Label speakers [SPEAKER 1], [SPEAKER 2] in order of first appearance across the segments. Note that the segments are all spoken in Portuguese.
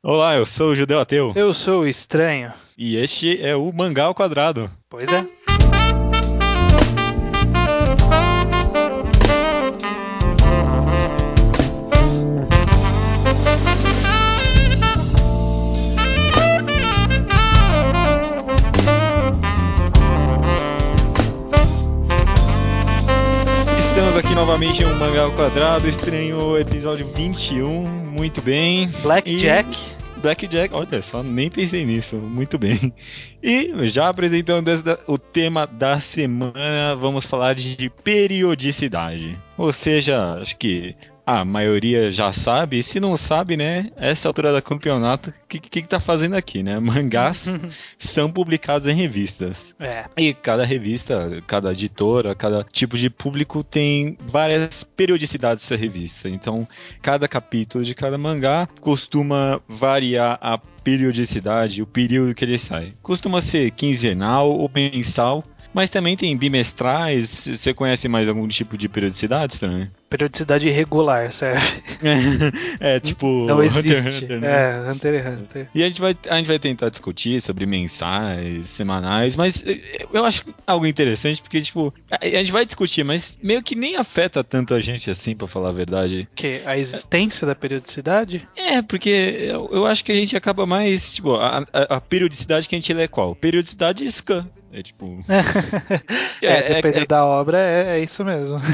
[SPEAKER 1] Olá, eu sou o Judeu Ateu.
[SPEAKER 2] Eu sou o Estranho.
[SPEAKER 1] E este é o Mangá ao Quadrado.
[SPEAKER 2] Pois é.
[SPEAKER 1] Novamente um Mangá ao Quadrado, estranho episódio 21, muito bem.
[SPEAKER 2] Blackjack.
[SPEAKER 1] E... Blackjack, olha só, nem pensei nisso, muito bem. E já apresentando o tema da semana, vamos falar de periodicidade. Ou seja, acho que a maioria já sabe, e se não sabe, né, essa altura do campeonato, o que, que, que tá fazendo aqui, né? Mangás são publicados em revistas.
[SPEAKER 2] É.
[SPEAKER 1] E cada revista, cada editora, cada tipo de público tem várias periodicidades dessa revista. Então, cada capítulo de cada mangá costuma variar a periodicidade, o período que ele sai. Costuma ser quinzenal ou mensal, mas também tem bimestrais. Você conhece mais algum tipo de periodicidade também?
[SPEAKER 2] Periodicidade irregular, serve.
[SPEAKER 1] é, tipo.
[SPEAKER 2] Não existe. Hunter, Hunter, né? É, Hunter x Hunter.
[SPEAKER 1] E a gente, vai, a gente vai tentar discutir sobre mensais, semanais, mas eu acho algo interessante porque, tipo, a, a gente vai discutir, mas meio que nem afeta tanto a gente assim, pra falar a verdade.
[SPEAKER 2] Que? A existência da periodicidade?
[SPEAKER 1] É, porque eu, eu acho que a gente acaba mais, tipo, a, a, a periodicidade que a gente lê é qual? Periodicidade scan. É tipo.
[SPEAKER 2] é, é, dependendo é, da obra, é, é isso mesmo.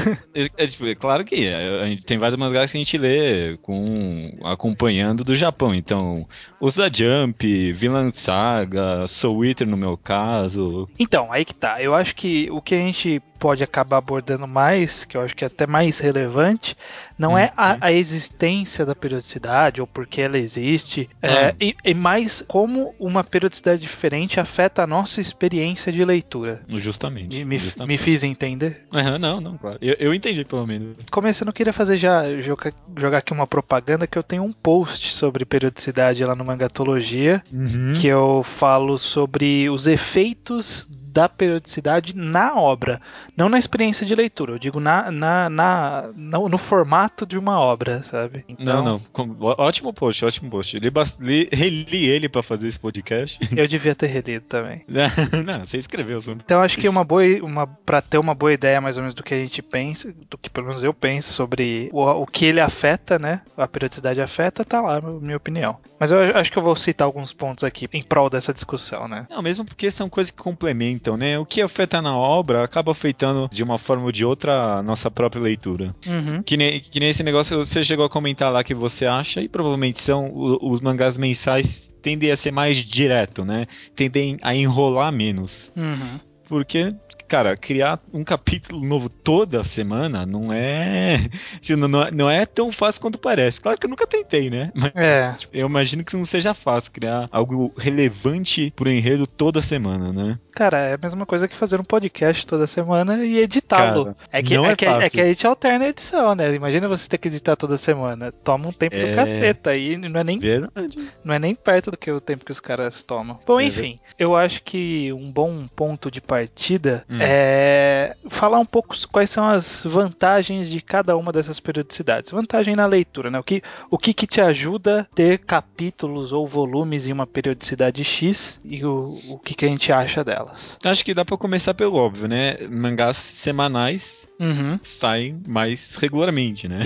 [SPEAKER 1] É, tipo, é claro que a gente tem vários mangás que a gente lê com acompanhando do Japão. Então, os da Jump, Vinland Saga, Soul Eater no meu caso.
[SPEAKER 2] Então, aí que tá. Eu acho que o que a gente pode acabar abordando mais, que eu acho que é até mais relevante, não uhum. é a, a, existência da periodicidade ou porque ela existe, uhum. é, e, e, mais como uma periodicidade diferente afeta a nossa experiência de leitura.
[SPEAKER 1] Justamente.
[SPEAKER 2] Me,
[SPEAKER 1] justamente.
[SPEAKER 2] me fiz entender?
[SPEAKER 1] Uhum, não, não, claro. Eu, eu, entendi pelo menos.
[SPEAKER 2] Começando, eu queria fazer já, jogar, jogar aqui uma propaganda que eu tenho um post sobre periodicidade lá no Mangatologia,
[SPEAKER 1] uhum.
[SPEAKER 2] que eu falo sobre os efeitos da periodicidade na obra, não na experiência de leitura, eu digo na, na, na no, no, formato de uma obra, sabe?
[SPEAKER 1] Então, não, não, ótimo post, ótimo post. Li, li, reli ele para fazer esse podcast.
[SPEAKER 2] Eu devia ter relido também.
[SPEAKER 1] não, você escreveu. Só.
[SPEAKER 2] Então acho que uma boa, uma para ter uma boa ideia mais ou menos do que a gente pensa, do que pelo menos eu penso sobre o, o que ele afeta, né? A periodicidade afeta, tá lá, minha opinião. Mas eu acho que eu vou citar alguns pontos aqui em prol dessa discussão, né?
[SPEAKER 1] Não, mesmo porque são coisas que complementam então, né? O que afeta na obra acaba afetando de uma forma ou de outra a nossa própria leitura.
[SPEAKER 2] Uhum.
[SPEAKER 1] Que, nem, que nem esse negócio você chegou a comentar lá que você acha, e provavelmente são os mangás mensais tendem a ser mais direto, né? Tendem a enrolar menos.
[SPEAKER 2] Uhum.
[SPEAKER 1] Porque cara, criar um capítulo novo toda semana não é, tipo, não, é. Não é tão fácil quanto parece. Claro que eu nunca tentei, né?
[SPEAKER 2] Mas é.
[SPEAKER 1] tipo, eu imagino que não seja fácil criar algo relevante pro enredo toda semana, né?
[SPEAKER 2] Cara, é a mesma coisa que fazer um podcast toda semana e editá-lo. É que,
[SPEAKER 1] é,
[SPEAKER 2] é, que, é que a gente alterna a edição, né? Imagina você ter que editar toda semana. Toma um tempo é... do caceta aí, não é nem
[SPEAKER 1] Verdade.
[SPEAKER 2] não é nem perto do que o tempo que os caras tomam. Bom, é enfim, eu acho que um bom ponto de partida hum. É falar um pouco quais são as vantagens de cada uma dessas periodicidades. Vantagem na leitura, né? O que o que, que te ajuda a ter capítulos ou volumes em uma periodicidade X e o, o que, que a gente acha dela delas.
[SPEAKER 1] Acho que dá para começar pelo óbvio, né? Mangás semanais
[SPEAKER 2] uhum.
[SPEAKER 1] saem mais regularmente, né?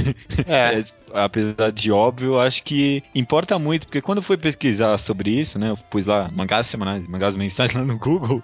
[SPEAKER 2] É.
[SPEAKER 1] é. apesar de óbvio, acho que importa muito, porque quando eu fui pesquisar sobre isso, né? Eu pus lá mangás semanais, mangás mensais lá no Google.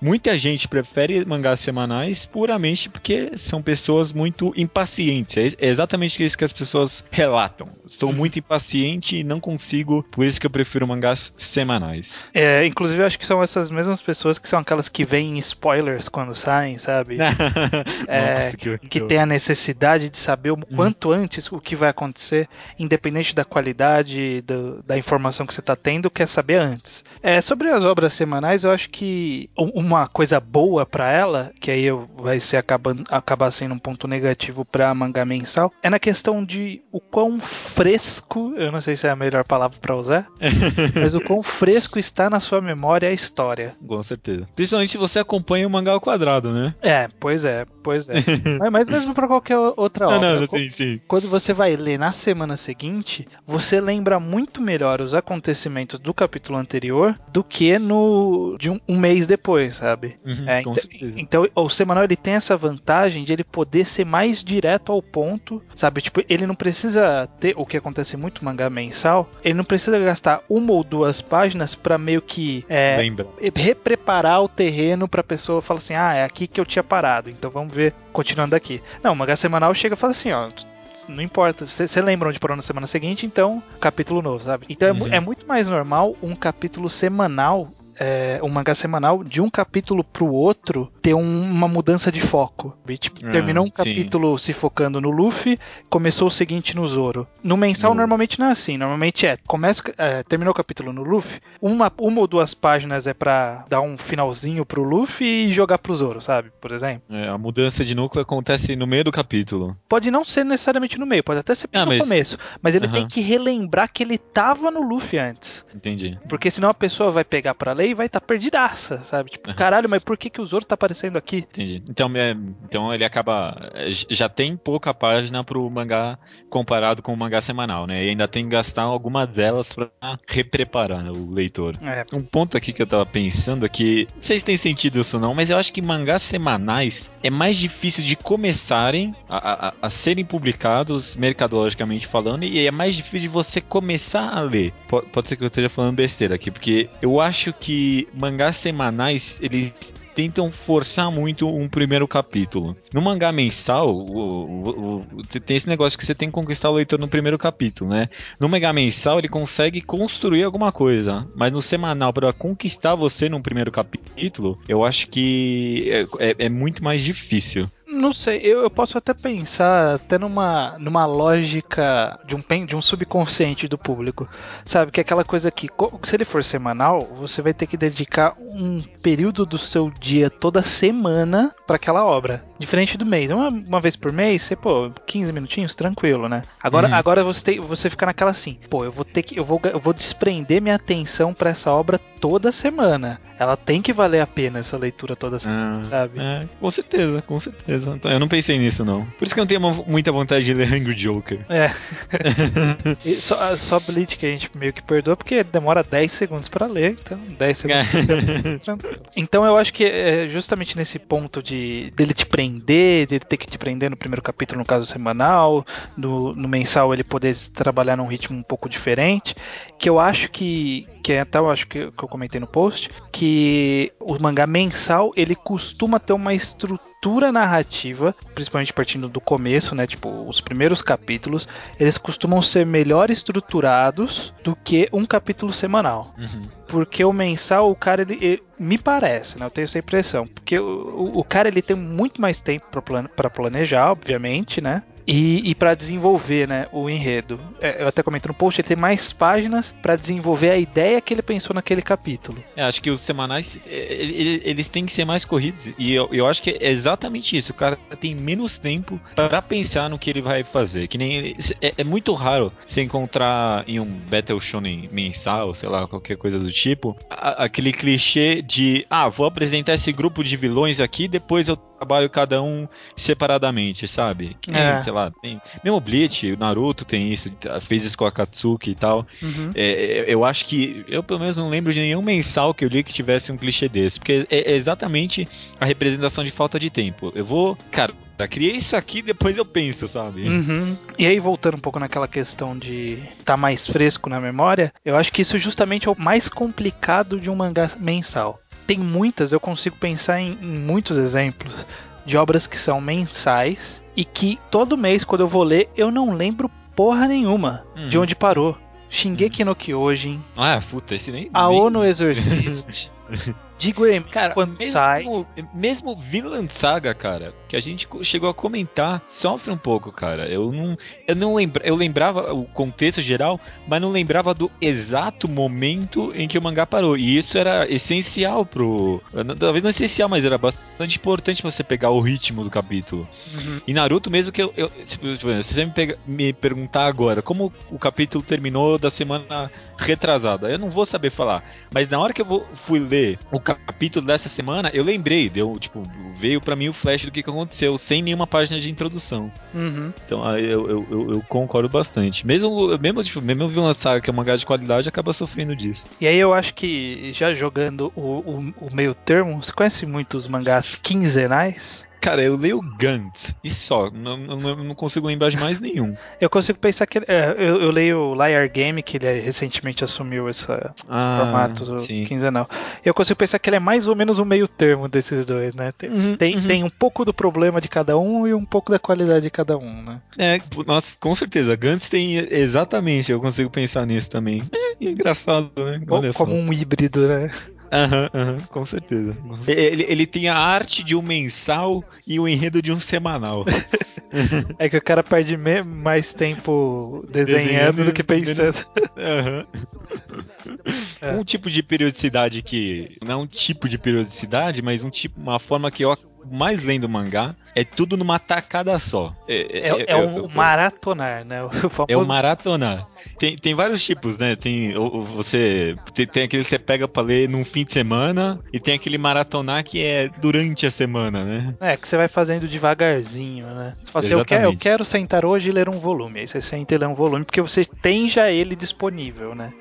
[SPEAKER 1] Muita gente prefere mangás semanais puramente porque são pessoas muito impacientes. É exatamente isso que as pessoas relatam. Sou uhum. muito impaciente e não consigo, por isso que eu prefiro mangás semanais.
[SPEAKER 2] É, inclusive acho que são essas mesmas pessoas que são aquelas que veem spoilers quando saem, sabe? é, Nossa, que, que tem a necessidade de saber o hum. quanto hum. antes o que vai acontecer, independente da qualidade do, da informação que você está tendo, quer saber antes. É, sobre as obras semanais, eu acho que uma coisa boa para ela, que aí vai ser acabando, acabar sendo um ponto negativo para mangá mensal, é na questão de o quão fresco, eu não sei se é a melhor palavra para usar, mas o quão fresco está na sua memória a história.
[SPEAKER 1] Com certeza. Principalmente se você acompanha o mangá ao quadrado, né?
[SPEAKER 2] É, pois é. Pois é. mas, mas mesmo para qualquer outra obra.
[SPEAKER 1] Não, não, sim, sim.
[SPEAKER 2] Quando você vai ler na semana seguinte, você lembra muito melhor os acontecimentos do capítulo anterior do que no de um, um mês depois, sabe?
[SPEAKER 1] Uhum, é, então,
[SPEAKER 2] então, o semanal ele tem essa vantagem de ele poder ser mais direto ao ponto, sabe? Tipo, ele não precisa ter o que acontece muito mangá mensal, ele não precisa gastar uma ou duas páginas para meio que é, repreparar o terreno pra pessoa falar assim: ah, é aqui que eu tinha parado, então vamos ver, continuando aqui. Não, o mangá semanal chega e fala assim: ó, não importa. Você lembra onde parou na semana seguinte, então capítulo novo, sabe? Então é uhum. é, é, muito mais normal um capítulo semanal é, um mangá semanal, de um capítulo pro outro, ter um, uma mudança de foco. Tipo, ah, terminou um sim. capítulo se focando no Luffy, começou o seguinte no Zoro. No mensal, normalmente não é assim. Normalmente é, começa, é, terminou o capítulo no Luffy, uma, uma ou duas páginas é pra dar um finalzinho pro Luffy e jogar pro Zoro, sabe? Por exemplo.
[SPEAKER 1] É, a mudança de núcleo acontece no meio do capítulo.
[SPEAKER 2] Pode não ser necessariamente no meio, pode até ser ah, no mas... começo. Mas ele tem que relembrar que ele tava no Luffy antes.
[SPEAKER 1] Entendi.
[SPEAKER 2] Porque senão a pessoa vai pegar pra ler e vai estar tá perdidaça, sabe? Tipo, caralho, mas por que, que o Zoro tá aparecendo aqui?
[SPEAKER 1] Entendi. Então, é, então ele acaba. É, já tem pouca página pro mangá comparado com o mangá semanal, né? E ainda tem que gastar algumas delas pra repreparar né, o leitor. É. Um ponto aqui que eu tava pensando é que. Não sei se tem sentido isso não, mas eu acho que mangás semanais é mais difícil de começarem a, a, a serem publicados, mercadologicamente falando, e é mais difícil de você começar a ler. Pode, pode ser que eu esteja falando besteira aqui, porque eu acho que mangás semanais, eles tentam forçar muito um primeiro capítulo. No mangá mensal, o, o, o, tem esse negócio que você tem que conquistar o leitor no primeiro capítulo, né? No mangá mensal, ele consegue construir alguma coisa, mas no semanal, para conquistar você no primeiro capítulo, eu acho que é, é, é muito mais difícil.
[SPEAKER 2] Não sei, eu, eu, posso até pensar até numa, numa lógica de um, de um subconsciente do público. Sabe? Que é aquela coisa que, se ele for semanal, você vai ter que dedicar um período do seu dia toda semana para aquela obra. Diferente do mês. Uma, uma vez por mês, você, pô, 15 minutinhos, tranquilo, né? Agora, uhum. agora você, tem, você fica naquela assim, pô, eu vou ter que. Eu vou, eu vou desprender minha atenção para essa obra toda semana. Ela tem que valer a pena essa leitura toda semana, ah, sabe?
[SPEAKER 1] É, com certeza, com certeza. Eu não pensei nisso, não. Por isso que eu não tenho muita vontade de ler Hungry Joker.
[SPEAKER 2] É. só, só Bleach que a gente meio que perdoa, porque demora 10 segundos para ler, então 10 segundos por Então eu acho que é justamente nesse ponto de dele te prender, dele ter que te prender no primeiro capítulo, no caso semanal, no, no mensal ele poder trabalhar num ritmo um pouco diferente, que eu acho que, que é até eu acho que, que eu comentei no post, que o mangá mensal ele costuma ter uma estrutura narrativa, principalmente partindo do começo, né? Tipo, os primeiros capítulos, eles costumam ser melhor estruturados do que um capítulo semanal. Uhum. Porque o mensal, o cara, ele, ele, me parece, né? Eu tenho essa impressão. Porque o, o cara, ele tem muito mais tempo para planejar, obviamente, né? E, e para desenvolver né, o enredo. É, eu até comento no post, ele tem mais páginas para desenvolver a ideia que ele pensou naquele capítulo.
[SPEAKER 1] É, acho que os semanais é, eles têm que ser mais corridos e eu, eu acho que é exatamente isso. O cara tem menos tempo para pensar no que ele vai fazer. Que nem é, é, muito raro se encontrar em um Battle Shonen mensal, sei lá, qualquer coisa do tipo, a, aquele clichê de ah, vou apresentar esse grupo de vilões aqui, depois eu trabalho cada um separadamente, sabe? Que nem, é. sei lá, tem, mesmo Bleach, o Naruto tem isso, fez isso com a Katsuki e tal. Uhum. É, é, eu acho que, eu pelo menos não lembro de nenhum mensal que eu li que tivesse um clichê desse, porque é, é exatamente a representação de falta de tempo. Eu vou, cara, já criei isso aqui, depois eu penso, sabe?
[SPEAKER 2] Uhum. E aí, voltando um pouco naquela questão de estar tá mais fresco na memória, eu acho que isso justamente é o mais complicado de um mangá mensal tem muitas, eu consigo pensar em, em muitos exemplos de obras que são mensais e que todo mês, quando eu vou ler, eu não lembro porra nenhuma uhum. de onde parou. Shingeki no Kyojin.
[SPEAKER 1] Ah, puta, esse nem.
[SPEAKER 2] A nem... ONU Exorcist. de Graham,
[SPEAKER 1] cara, quando mesmo, sai. Mesmo Vinland Saga, cara, que a gente chegou a comentar, sofre um pouco, cara. Eu não, eu não lembra, eu lembrava o contexto geral, mas não lembrava do exato momento em que o mangá parou. E isso era essencial pro, talvez não essencial, mas era bastante importante você pegar o ritmo do capítulo. Uhum. E Naruto mesmo que eu, eu se você me, pega, me perguntar agora como o capítulo terminou da semana retrasada, eu não vou saber falar. Mas na hora que eu vou, fui ler ler o capítulo dessa semana, eu lembrei, deu, tipo, veio para mim o flash do que, que aconteceu, sem nenhuma página de introdução.
[SPEAKER 2] Uhum.
[SPEAKER 1] Então eu, eu, eu, eu, concordo bastante. Mesmo, mesmo, tipo, mesmo Vinland Saga, que é um mangá de qualidade, acaba sofrendo disso.
[SPEAKER 2] E aí eu acho que, já jogando o, o, o meio termo, você conhece muito os mangás quinzenais?
[SPEAKER 1] Cara, eu leio Gantz e só. Não, não, não, consigo lembrar de mais nenhum.
[SPEAKER 2] Eu consigo pensar que. É, eu, eu, leio Liar Game, que ele recentemente assumiu essa, ah, esse formato do sim. quinzenal. Eu consigo pensar que ele é mais ou menos o meio termo desses dois, né? Tem, uhum, tem, uhum. tem, um pouco do problema de cada um e um pouco da qualidade de cada um, né?
[SPEAKER 1] É, nossa, com certeza. Gantz tem exatamente, eu consigo pensar nisso também. É, é engraçado, né?
[SPEAKER 2] Olha como só. um híbrido, né?
[SPEAKER 1] Aham, uhum, uhum, com certeza. Ele, ele tem a arte de um mensal e o enredo de um semanal.
[SPEAKER 2] é que o cara perde mais tempo desenhando, desenhando do que pensando.
[SPEAKER 1] Uhum. É. Um tipo de periodicidade que. Não é um tipo de periodicidade, mas um tipo, uma forma que eu mais lendo mangá é tudo numa tacada só.
[SPEAKER 2] É, é, é, é um maratonar, né? O
[SPEAKER 1] famoso... É o maratonar. Tem, tem vários tipos, né? Tem você tem, tem aquele que você pega pra ler num fim de semana e tem aquele maratonar que é durante a semana, né?
[SPEAKER 2] É, que você vai fazendo devagarzinho, né? Você fala assim, eu quero, eu quero sentar hoje e ler um volume. Aí você senta e lê um volume porque você tem já ele disponível, né?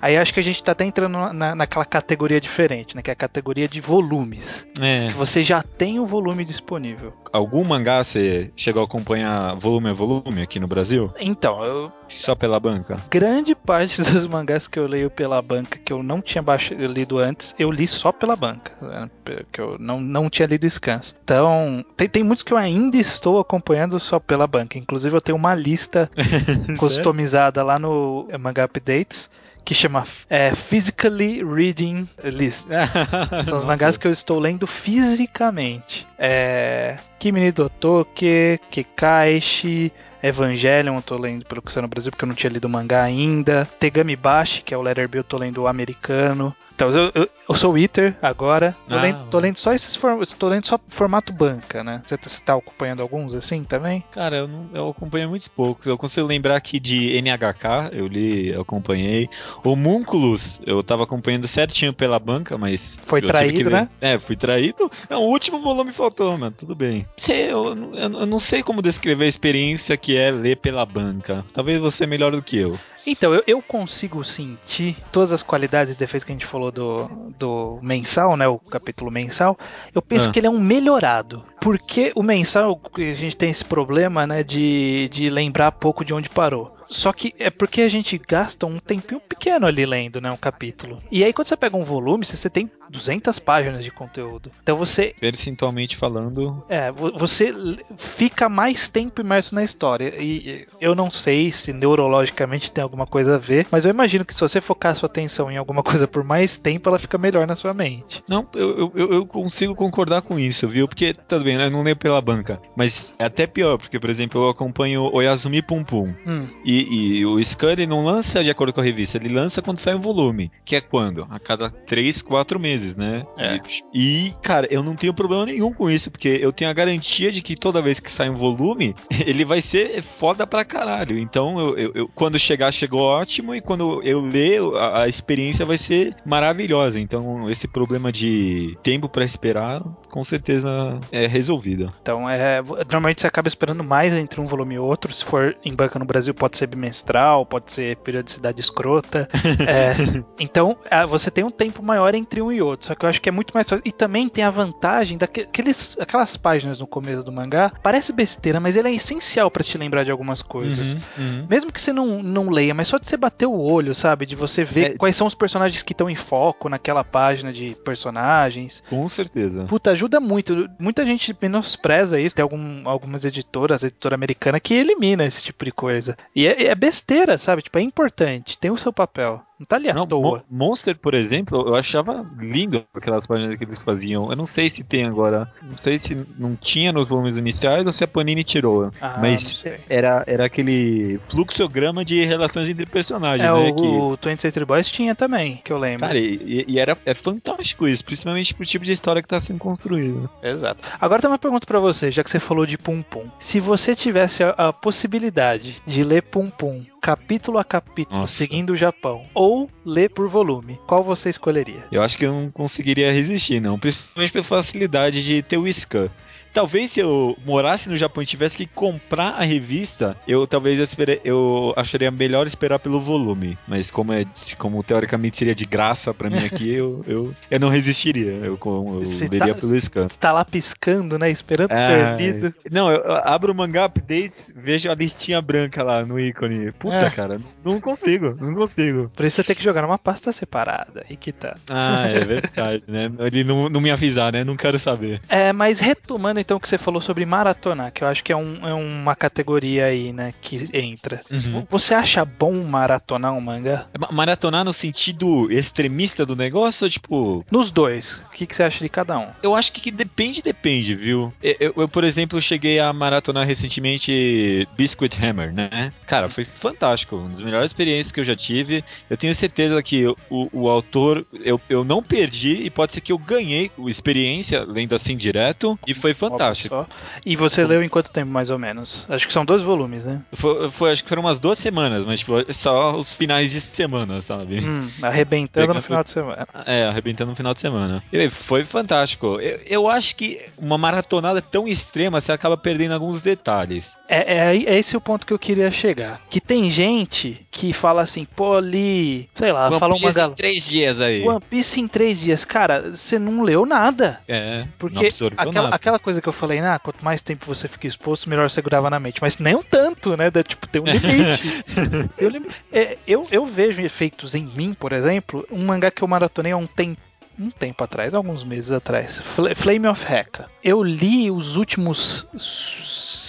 [SPEAKER 2] Aí acho que a gente tá até entrando na, naquela categoria diferente, né? Que é a categoria de volumes.
[SPEAKER 1] É.
[SPEAKER 2] Que você já tem o volume disponível.
[SPEAKER 1] Algum mangá você chegou a acompanhar volume a volume aqui no Brasil?
[SPEAKER 2] Então, eu.
[SPEAKER 1] Só pela banca?
[SPEAKER 2] Grande parte dos mangás que eu leio pela banca, que eu não tinha lido antes, eu li só pela banca. Né? Que eu não, não tinha lido Scans. Então, tem, tem muitos que eu ainda estou acompanhando só pela banca. Inclusive, eu tenho uma lista customizada lá no Manga Updates que chama é, Physically Reading List. São os mangás que eu estou lendo fisicamente. É, Kimi Dotoke, Kekaishi, Evangelion eu tô lendo pelo que saiu no Brasil, porque eu não tinha lido mangá ainda. Tegami Bashi, que é o Letter B, eu tô lendo o americano. Então, eu, eu, eu sou o Iter agora. Tô, ah, lendo, tô lendo só esses formatos. Tô lendo só formato banca, né? Você, tá, você tá acompanhando alguns assim também?
[SPEAKER 1] Cara, eu, não, eu acompanho muitos poucos. Eu consigo lembrar aqui de NHK, eu li, eu acompanhei. O Munculus, eu tava acompanhando certinho pela banca, mas.
[SPEAKER 2] Foi traído, né?
[SPEAKER 1] É, fui traído. Não, o último volume faltou, mano. Tudo bem. Eu, eu, eu não sei como descrever a experiência que é ler pela banca. Talvez você é melhor do que eu.
[SPEAKER 2] Então, eu, eu, consigo sentir todas as qualidades e defeitos que a gente falou do, do mensal, né? O capítulo mensal. Eu penso ah. que ele é um melhorado. Porque o mensal, a gente tem esse problema, né? De, de lembrar pouco de onde parou. Só que é porque a gente gasta um tempinho pequeno ali lendo, né, um capítulo. E aí quando você pega um volume, você tem 200 páginas de conteúdo. Então você
[SPEAKER 1] percentualmente falando,
[SPEAKER 2] é, você fica mais tempo imerso na história. E eu não sei se neurologicamente tem alguma coisa a ver, mas eu imagino que se você focar sua atenção em alguma coisa por mais tempo, ela fica melhor na sua mente.
[SPEAKER 1] Não, eu, eu, eu consigo concordar com isso, viu? Porque, tudo bem, eu não leio pela banca, mas é até pior, porque, por exemplo, eu acompanho o Yasumi Pum Pum. Hum. E e, o Scan ele não lança de acordo com a revista, ele lança quando sai um volume, que é quando? A cada 3, 4 meses, né?
[SPEAKER 2] É.
[SPEAKER 1] E, cara, eu não tenho problema nenhum com isso, porque eu tenho a garantia de que toda vez que sai um volume, ele vai ser foda pra caralho. Então, eu, eu, eu quando chegar, chegou ótimo, e quando eu ler, a, a, experiência vai ser maravilhosa. Então, esse problema de tempo para esperar, com certeza é resolvido.
[SPEAKER 2] Então, é, normalmente você acaba esperando mais entre um volume e outro. Se for em banca no Brasil, pode ser bimestral, pode ser periodicidade escrota. é, então, você tem um tempo maior entre um e outro. Só que eu acho que é muito mais. E também tem a vantagem daqueles aquelas páginas no começo do mangá. Parece besteira, mas ele é essencial para te lembrar de algumas coisas. Uhum, uhum. Mesmo que você não, não leia, mas só de você bater o olho, sabe? De você ver é... quais são os personagens que estão em foco naquela página de personagens.
[SPEAKER 1] Com certeza.
[SPEAKER 2] Puta, ajuda muito. Muita gente menospreza isso. Tem algum, algumas editoras, editora americana, que elimina esse tipo de coisa. E é, é besteira, sabe? Tipo, é importante, tem o seu papel. Não tá ali à não, toa.
[SPEAKER 1] Monster, por exemplo, eu achava lindo aquelas páginas que eles faziam. Eu não sei se tem agora. Não sei se não tinha nos volumes iniciais ou se a Panini tirou.
[SPEAKER 2] Ah,
[SPEAKER 1] mas era, era aquele fluxograma de relações entre personagens,
[SPEAKER 2] é,
[SPEAKER 1] né?
[SPEAKER 2] O,
[SPEAKER 1] que...
[SPEAKER 2] o Twenty Century Boys tinha também, que eu lembro.
[SPEAKER 1] Cara, e, e, era é fantástico isso, principalmente pro tipo de história que tá sendo construída.
[SPEAKER 2] Exato. Agora tem uma pergunta para você, já que você falou de Pum Pum. Se você tivesse a, a possibilidade de ler Pum Pum capítulo a capítulo, Nossa. seguindo o Japão, ou ler por volume, qual você escolheria?
[SPEAKER 1] Eu acho que eu não conseguiria resistir, não. Principalmente pela facilidade de ter o scan. Talvez se eu morasse no Japão e tivesse que comprar a revista, eu talvez eu, espere, eu acharia melhor esperar pelo volume. Mas como, é, como teoricamente seria de graça para mim aqui, eu, eu, eu não resistiria. Eu, eu leria tá, pelo scan.
[SPEAKER 2] Você tá lá piscando, né? Esperando é, ser lido.
[SPEAKER 1] Não, eu, eu abro o mangá updates, vejo a listinha branca lá no ícone. Puta, é. cara, não consigo, não consigo.
[SPEAKER 2] Por isso você tem que jogar numa pasta separada. E que tá.
[SPEAKER 1] Ah, é verdade, né? Ele não, não me avisar, né? Não quero saber.
[SPEAKER 2] É, mas retomando então o que você falou sobre maratonar, que eu acho que é, um, é uma categoria aí, né, que entra. Uhum. Você acha bom maratonar um mangá?
[SPEAKER 1] Maratonar no sentido extremista do negócio ou tipo.
[SPEAKER 2] Nos dois. O que, que você acha de cada um?
[SPEAKER 1] Eu acho que, que depende, depende, viu? Eu, eu, eu, por exemplo, cheguei a maratonar recentemente Biscuit Hammer, né? Cara, foi fantástico. Uma das melhores experiências que eu já tive. Eu tenho certeza que o, o autor, eu, eu não perdi e pode ser que eu ganhei experiência lendo assim direto. E foi fantástico. Só.
[SPEAKER 2] E você leu em quanto tempo, mais ou menos? Acho que são dois volumes, né?
[SPEAKER 1] Foi, foi acho que foram umas duas semanas, mas tipo, só os finais de semana, sabe?
[SPEAKER 2] Hum, arrebentando Pegando... no final de semana.
[SPEAKER 1] É, arrebentando no final de semana. E foi fantástico. Eu, eu acho que uma maratonada tão extrema, você acaba perdendo alguns detalhes.
[SPEAKER 2] É, é, é esse o ponto que eu queria chegar. Que tem gente que fala assim, pô, ali, sei lá,
[SPEAKER 1] One
[SPEAKER 2] fala uma
[SPEAKER 1] galera. em três dias aí.
[SPEAKER 2] One Piece em três dias. Cara, você não leu nada.
[SPEAKER 1] É.
[SPEAKER 2] Porque aquela, aquela coisa que eu falei, ah, quanto mais tempo você fica exposto, melhor você grava na mente. Mas nem um tanto, né? Da, tipo, tem um limite. eu, é, eu, eu vejo efeitos em mim, por exemplo, um mangá que eu maratonei há um tempo um tempo atrás, alguns meses atrás, Flame of Heka. Eu li os últimos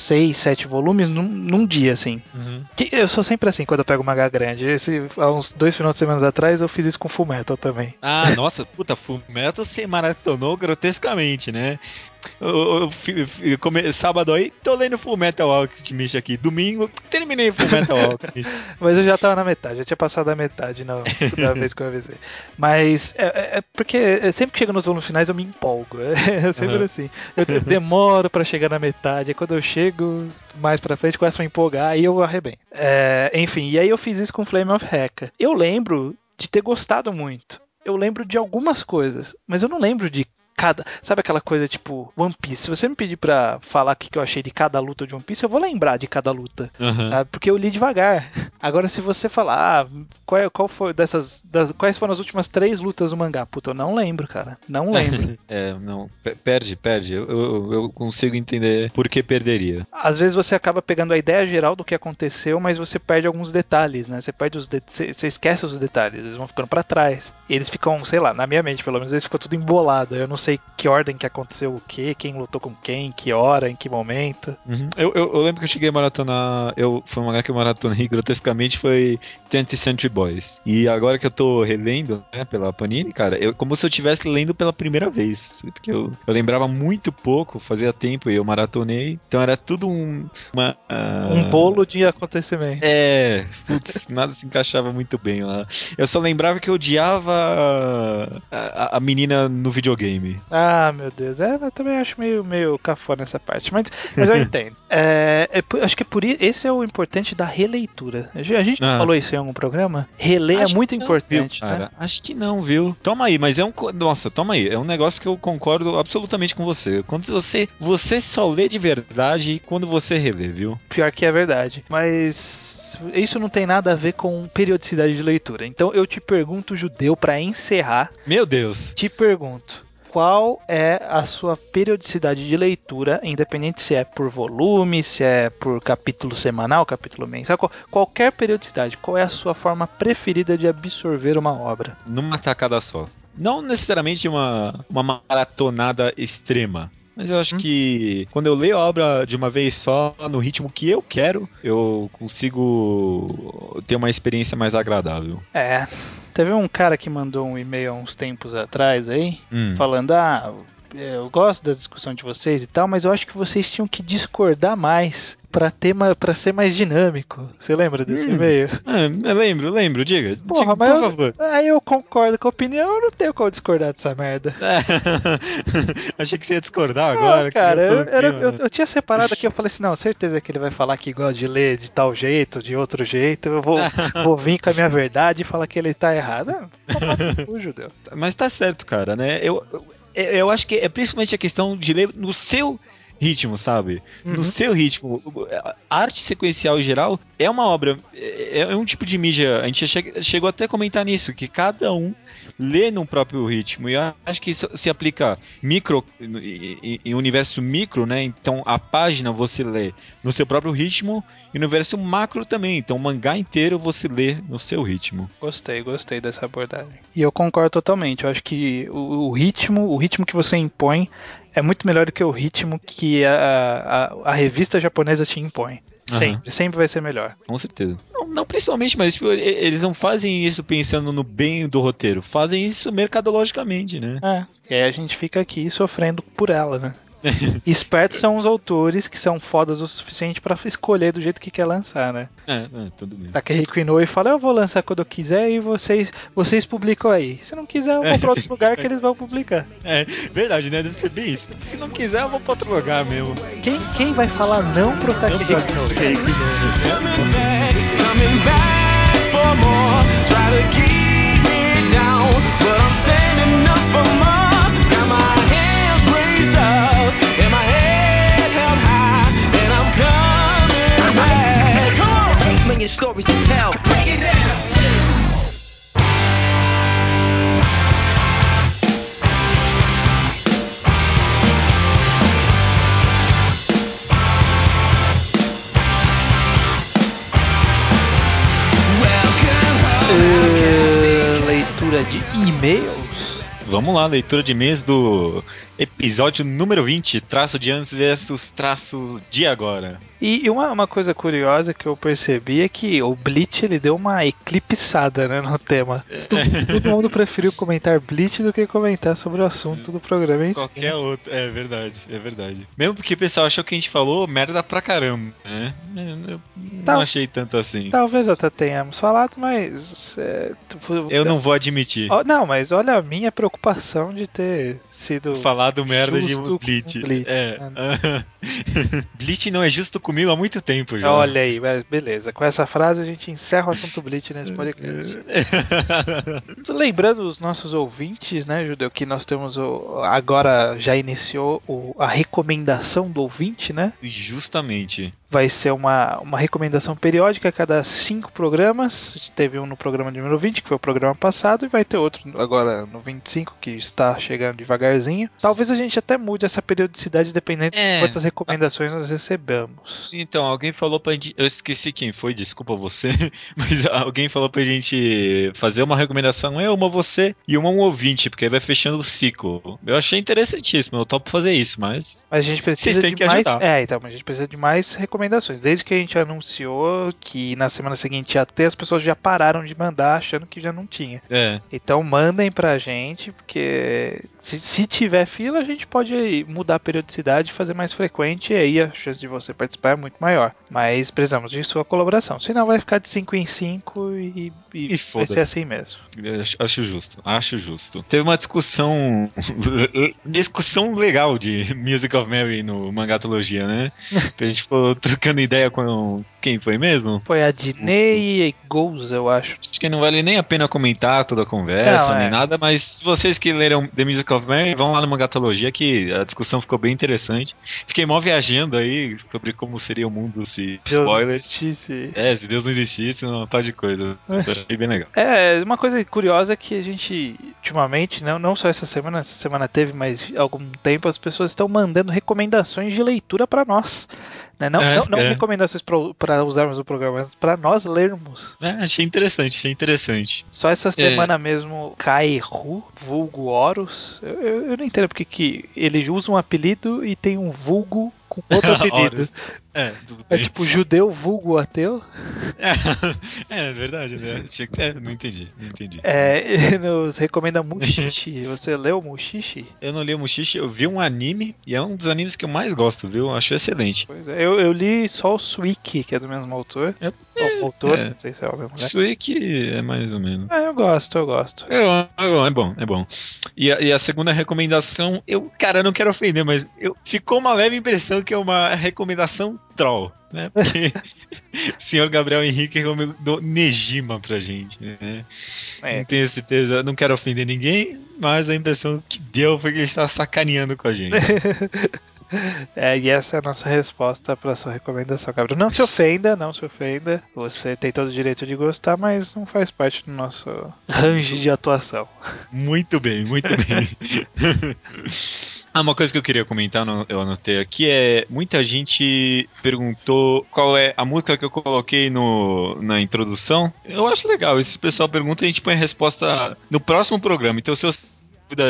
[SPEAKER 2] seis, sete volumes num, num dia, assim. Uhum. Que eu sou sempre assim quando eu pego uma H grande. Esse, há uns dois finais de semana atrás eu fiz isso com Full Metal também.
[SPEAKER 1] Ah, nossa, puta, Full Metal você maratonou grotescamente, né? Eu, sábado aí, tô lendo Full Metal Alchemist aqui. Domingo, terminei Full Metal Alchemist.
[SPEAKER 2] Mas eu já tava na metade, já tinha passado a metade na, da vez que eu avisei. Mas é, é, é porque sempre que chega nos volumes finais eu me empolgo. É sempre uhum. assim. Eu demoro para chegar na metade. Aí quando eu chego mais pra frente, começo a me empolgar e eu arrebento. É, enfim, e aí eu fiz isso com Flame of Heka. Eu lembro de ter gostado muito eu lembro de algumas coisas, mas eu não lembro de cada. Sabe aquela coisa tipo One Piece? Se você me pedir pra falar o que eu achei de cada luta de One Piece, eu vou lembrar de cada luta. Uhum. Sabe? Porque eu li devagar. Agora, se você falar, ah, qual, é, qual foi dessas. Das, quais foram as últimas três lutas do mangá? Puta, eu não lembro, cara. Não lembro.
[SPEAKER 1] é, não. Perde, perde. Eu, eu, eu, consigo entender por que perderia.
[SPEAKER 2] Às vezes você acaba pegando a ideia geral do que aconteceu, mas você perde alguns detalhes, né? Você perde os de... você esquece os detalhes, eles vão ficando para trás. Eles ficam, sei lá, na minha mente pelo menos, eles ficam tudo embolado. Eu não sei sei que ordem que aconteceu o que, quem lutou com quem, que hora, em que momento.
[SPEAKER 1] Uhum. Eu, eu, eu, lembro que eu cheguei a maratonar. Eu, foi uma que eu maratonei grotescamente foi 20th Century Boys. E agora que eu tô relendo, né, pela Panini, cara, eu, como se eu estivesse lendo pela primeira vez. Porque eu, eu lembrava muito pouco, fazia tempo e eu maratonei. Então era tudo um. Uma,
[SPEAKER 2] uh... Um bolo de acontecimento.
[SPEAKER 1] É, putz, nada se encaixava muito bem lá. Eu só lembrava que eu odiava a, a, a menina no videogame.
[SPEAKER 2] Ah, meu Deus. É, eu também acho meio, meio cafona essa parte, mas, mas eu entendo. É, é, acho que é por isso, esse é o importante da releitura. A gente não ah. falou isso em algum programa? Reler é acho é muito importante,
[SPEAKER 1] não, viu, né? Acho que não, viu? Toma aí, mas é um. Nossa, toma aí. É um negócio que eu concordo absolutamente com você. Quando você. Você só lê de verdade quando você relê, viu?
[SPEAKER 2] Pior que é verdade. Mas isso não tem nada a ver com periodicidade de leitura. Então eu te pergunto, judeu, para encerrar.
[SPEAKER 1] Meu Deus.
[SPEAKER 2] Te pergunto qual é a sua periodicidade de leitura, independente se é por volume, se é por capítulo semanal, capítulo mensal, qualquer periodicidade, qual é a sua forma preferida de absorver uma obra?
[SPEAKER 1] Numa tacada só. Não necessariamente uma, uma maratonada extrema, mas eu acho hum. que quando eu leio a obra de uma vez só, no ritmo que eu quero, eu consigo ter uma experiência mais agradável.
[SPEAKER 2] É. Teve um cara que mandou um e-mail há uns tempos atrás aí, hum. falando: ah, eu gosto da discussão de vocês e tal, mas eu acho que vocês tinham que discordar mais pra, ter pra ser mais dinâmico. Você lembra desse hum. e-mail?
[SPEAKER 1] Ah, eu lembro, lembro, diga.
[SPEAKER 2] Porra,
[SPEAKER 1] diga,
[SPEAKER 2] mas por eu, favor. Aí eu concordo com a opinião, eu não tenho como discordar dessa merda.
[SPEAKER 1] Achei que você ia discordar não, agora.
[SPEAKER 2] Cara, eu, eu, eu, eu, tinha separado aqui, eu falei assim, não, certeza que ele vai falar que gosta de ler de tal jeito, de outro jeito, eu vou, vou vir com a minha verdade e falar que ele tá errado. Não,
[SPEAKER 1] judeu. Mas tá certo, cara, né? Eu, eu, eu acho que é principalmente a questão de ler no seu ritmo, sabe? Uhum. No seu ritmo. A arte sequencial em geral é uma obra, é, é um tipo de mídia. A gente chegou até a comentar nisso, que cada um lê num próprio ritmo. E acho que isso se aplica micro, em, universo micro, né? Então a página você lê no seu próprio ritmo e no universo macro também. Então o mangá inteiro você lê no seu ritmo.
[SPEAKER 2] Gostei, gostei dessa abordagem. E eu concordo totalmente. Eu acho que o, o ritmo, o ritmo que você impõe é muito melhor do que o ritmo que a, a, a revista japonesa te impõe. Sempre, uhum. sempre vai ser melhor.
[SPEAKER 1] Com certeza. Não, não, principalmente, mas tipo, eles não fazem isso pensando no bem do roteiro. Fazem isso mercadologicamente, né?
[SPEAKER 2] É. E aí a gente fica aqui sofrendo por ela, né? Espertos são os autores que são fodas o suficiente para escolher do jeito que quer lançar, né?
[SPEAKER 1] É, é tudo bem.
[SPEAKER 2] Tá que Rico e fala, eu vou lançar quando eu quiser e vocês, vocês publicam aí. Se não quiser, eu vou pra outro lugar que eles vão publicar.
[SPEAKER 1] É, verdade, né? Deve ser bem isso. Se não quiser, eu vou pra outro lugar mesmo.
[SPEAKER 2] Quem, quem vai falar não pro Takehiko Inoue? Coming back for more, try to keep million stories to tell. Break it down. leitura de e-mails.
[SPEAKER 1] Vamos lá, leitura de e-mails do episódio número 20, traço de antes versus traço de agora.
[SPEAKER 2] E uma, uma coisa curiosa que eu percebi é que o Bleach ele deu uma eclipsada né, no tema. Todo, todo mundo preferiu comentar Bleach do que comentar sobre o assunto do programa em
[SPEAKER 1] Qualquer si. outro, é verdade, é verdade. Mesmo porque o pessoal achou que a gente falou merda pra caramba, né? Eu Tal, não achei tanto assim.
[SPEAKER 2] Talvez até tenhamos falado, mas. É,
[SPEAKER 1] eu não vou admitir.
[SPEAKER 2] não, mas olha a minha preocupação de ter sido.
[SPEAKER 1] Falado merda de Bleach. Bleach. É. é. Bleach não é justo comigo há muito tempo já.
[SPEAKER 2] Olha aí, beleza. Com essa frase a gente encerra o assunto Bleach nesse podcast. Lembrando os nossos ouvintes, né, Judeu, que nós temos o, agora já iniciou o, a recomendação do ouvinte, né?
[SPEAKER 1] Justamente.
[SPEAKER 2] Vai ser uma, uma recomendação periódica a cada cinco programas. Teve um no programa número 20, que foi o programa passado, e vai ter outro agora no 25, que está chegando devagarzinho. Talvez a gente até mude essa periodicidade dependendo é. de quantas recomendações nós recebemos.
[SPEAKER 1] Então, alguém falou pra gente. Eu esqueci quem foi, desculpa você. Mas alguém falou pra gente fazer uma recomendação, é uma você e uma um ouvinte, porque aí vai fechando o ciclo. Eu achei interessantíssimo, eu topo fazer isso, mas.
[SPEAKER 2] Mas a gente precisa de mais. Ajudar. É, então, a gente precisa de mais recomendações. Desde que a gente anunciou que na semana seguinte ia ter, as pessoas já pararam de mandar achando que já não tinha.
[SPEAKER 1] É.
[SPEAKER 2] Então mandem pra gente, porque se, se tiver a gente pode mudar a periodicidade fazer mais frequente, e aí a chance de você participar é muito maior. Mas precisamos de sua colaboração. Senão vai ficar de 5 em 5 e, e, e vai ser assim mesmo.
[SPEAKER 1] Acho justo, acho justo. Teve uma discussão. discussão legal de Music of Mary no Mangatologia, né? que a gente ficou trocando ideia com. Quem foi mesmo?
[SPEAKER 2] Foi a Dinei e Goals, eu acho.
[SPEAKER 1] Acho que não vale nem a pena comentar toda a conversa, não, nem é. nada, mas vocês que leram The Music of Mary, vão lá no Mangatologia que a discussão ficou bem interessante. Fiquei mó viajando aí sobre como seria o mundo se
[SPEAKER 2] Deus spoilers.
[SPEAKER 1] É, se Deus não existisse, uma par de coisa. Isso achei bem legal.
[SPEAKER 2] É, uma coisa curiosa é que a gente, ultimamente, não, não só essa semana, essa semana teve, mas algum tempo as pessoas estão mandando recomendações de leitura para nós. Né? Não, é, não, não é. recomendações para usarmos o programa, mas para nós lermos.
[SPEAKER 1] É, achei interessante, achei interessante.
[SPEAKER 2] Só essa semana é. mesmo, Kairu, vulgo Horus, eu, eu, eu, não entendo porque que ele usa um apelido e tem um vulgo com outro apelido. É, é tipo judeu vulgo ateu?
[SPEAKER 1] É, é verdade, né? É, não entendi, não entendi.
[SPEAKER 2] É, nos recomenda Mushishi. Você leu Mushishi?
[SPEAKER 1] Eu não li Mushishi, eu vi um anime e é um dos animes que eu mais gosto, viu? Acho excelente.
[SPEAKER 2] Pois é, eu, eu li só o Suiki, que é do mesmo autor. É, autor, é, não sei se é o mesmo. Né?
[SPEAKER 1] Suiki é mais ou menos.
[SPEAKER 2] É, eu gosto, eu gosto.
[SPEAKER 1] É, é bom, é bom. E a, e a segunda recomendação, eu, cara, não quero ofender, mas eu, ficou uma leve impressão que é uma recomendação troll, né? Porque o senhor Gabriel Henrique recomendou Nejima pra gente, né? É. Não tenho certeza, não quero ofender ninguém, mas a impressão que deu foi que ele estava sacaneando com a gente.
[SPEAKER 2] É, e essa é a nossa resposta para sua recomendação, Gabriel. Não se ofenda, não se ofenda. Você tem todo o direito de gostar, mas não faz parte do nosso range de atuação.
[SPEAKER 1] Muito bem, muito bem. Ah, uma coisa que eu queria comentar, eu anotei aqui, é muita gente perguntou qual é a música que eu coloquei no, na introdução. Eu acho legal, esse pessoal pergunta e a gente põe a resposta no próximo programa. Então, se você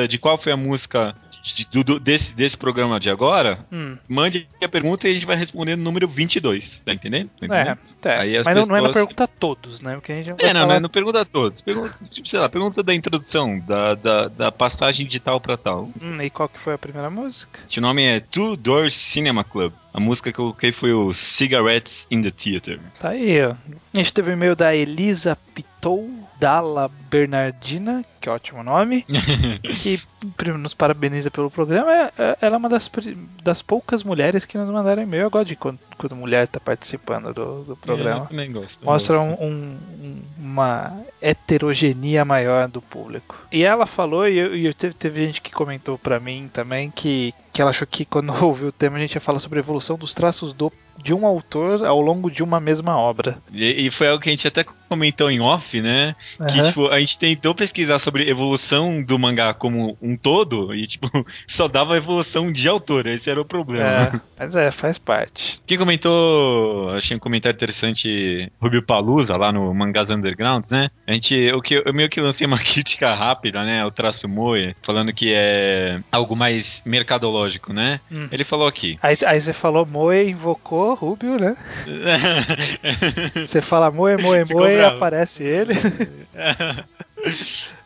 [SPEAKER 1] de qual foi a música de, do, desse, desse programa de agora, hum. mande a pergunta e a gente vai responder no número 22. Tá entendendo? Tá
[SPEAKER 2] entendendo? É, tá. Aí Mas pessoas... não, é na pergunta a todos, né? Porque a gente
[SPEAKER 1] não é, não, falar... não, não pergunta a todos. Pergunta, tipo, sei lá, pergunta da introdução, da, da, da passagem de tal pra tal.
[SPEAKER 2] Hum, e qual que foi a primeira música?
[SPEAKER 1] O nome é Two Doors Cinema Club. A música que eu coloquei foi o Cigarettes in the Theater.
[SPEAKER 2] Tá aí, ó. A gente teve o e-mail da Elisa Pitou Dalla Bernardina, que ótimo nome, que nos parabeniza pelo programa. É, é, ela é uma das, das poucas mulheres que nos mandaram e-mail. Eu gosto de quando, quando mulher está participando do, do programa. É, eu
[SPEAKER 1] também gosto.
[SPEAKER 2] Mostra
[SPEAKER 1] gosto.
[SPEAKER 2] Um, um, uma heterogeneia maior do público. E ela falou, e, eu, e eu teve, teve gente que comentou para mim também, que, que ela achou que quando ouviu o tema a gente ia falar sobre a evolução dos traços do de um autor ao longo de uma mesma obra.
[SPEAKER 1] E, e foi algo que a gente até comentou em off, né? Uhum. Que tipo, a gente tentou pesquisar sobre evolução do mangá como um todo e tipo, só dava evolução de autor, esse era o problema.
[SPEAKER 2] É, mas é, faz parte.
[SPEAKER 1] Quem comentou, achei um comentário interessante, Rubio Palusa lá no Mangás Underground, né? A gente, o que eu meio que lancei uma crítica rápida, né, ao traço Moe, falando que é algo mais mercadológico, né? Hum. Ele falou aqui.
[SPEAKER 2] Aí, aí você falou Moe invocou Rubio, né? Você fala moe, moe, moe e aparece ele.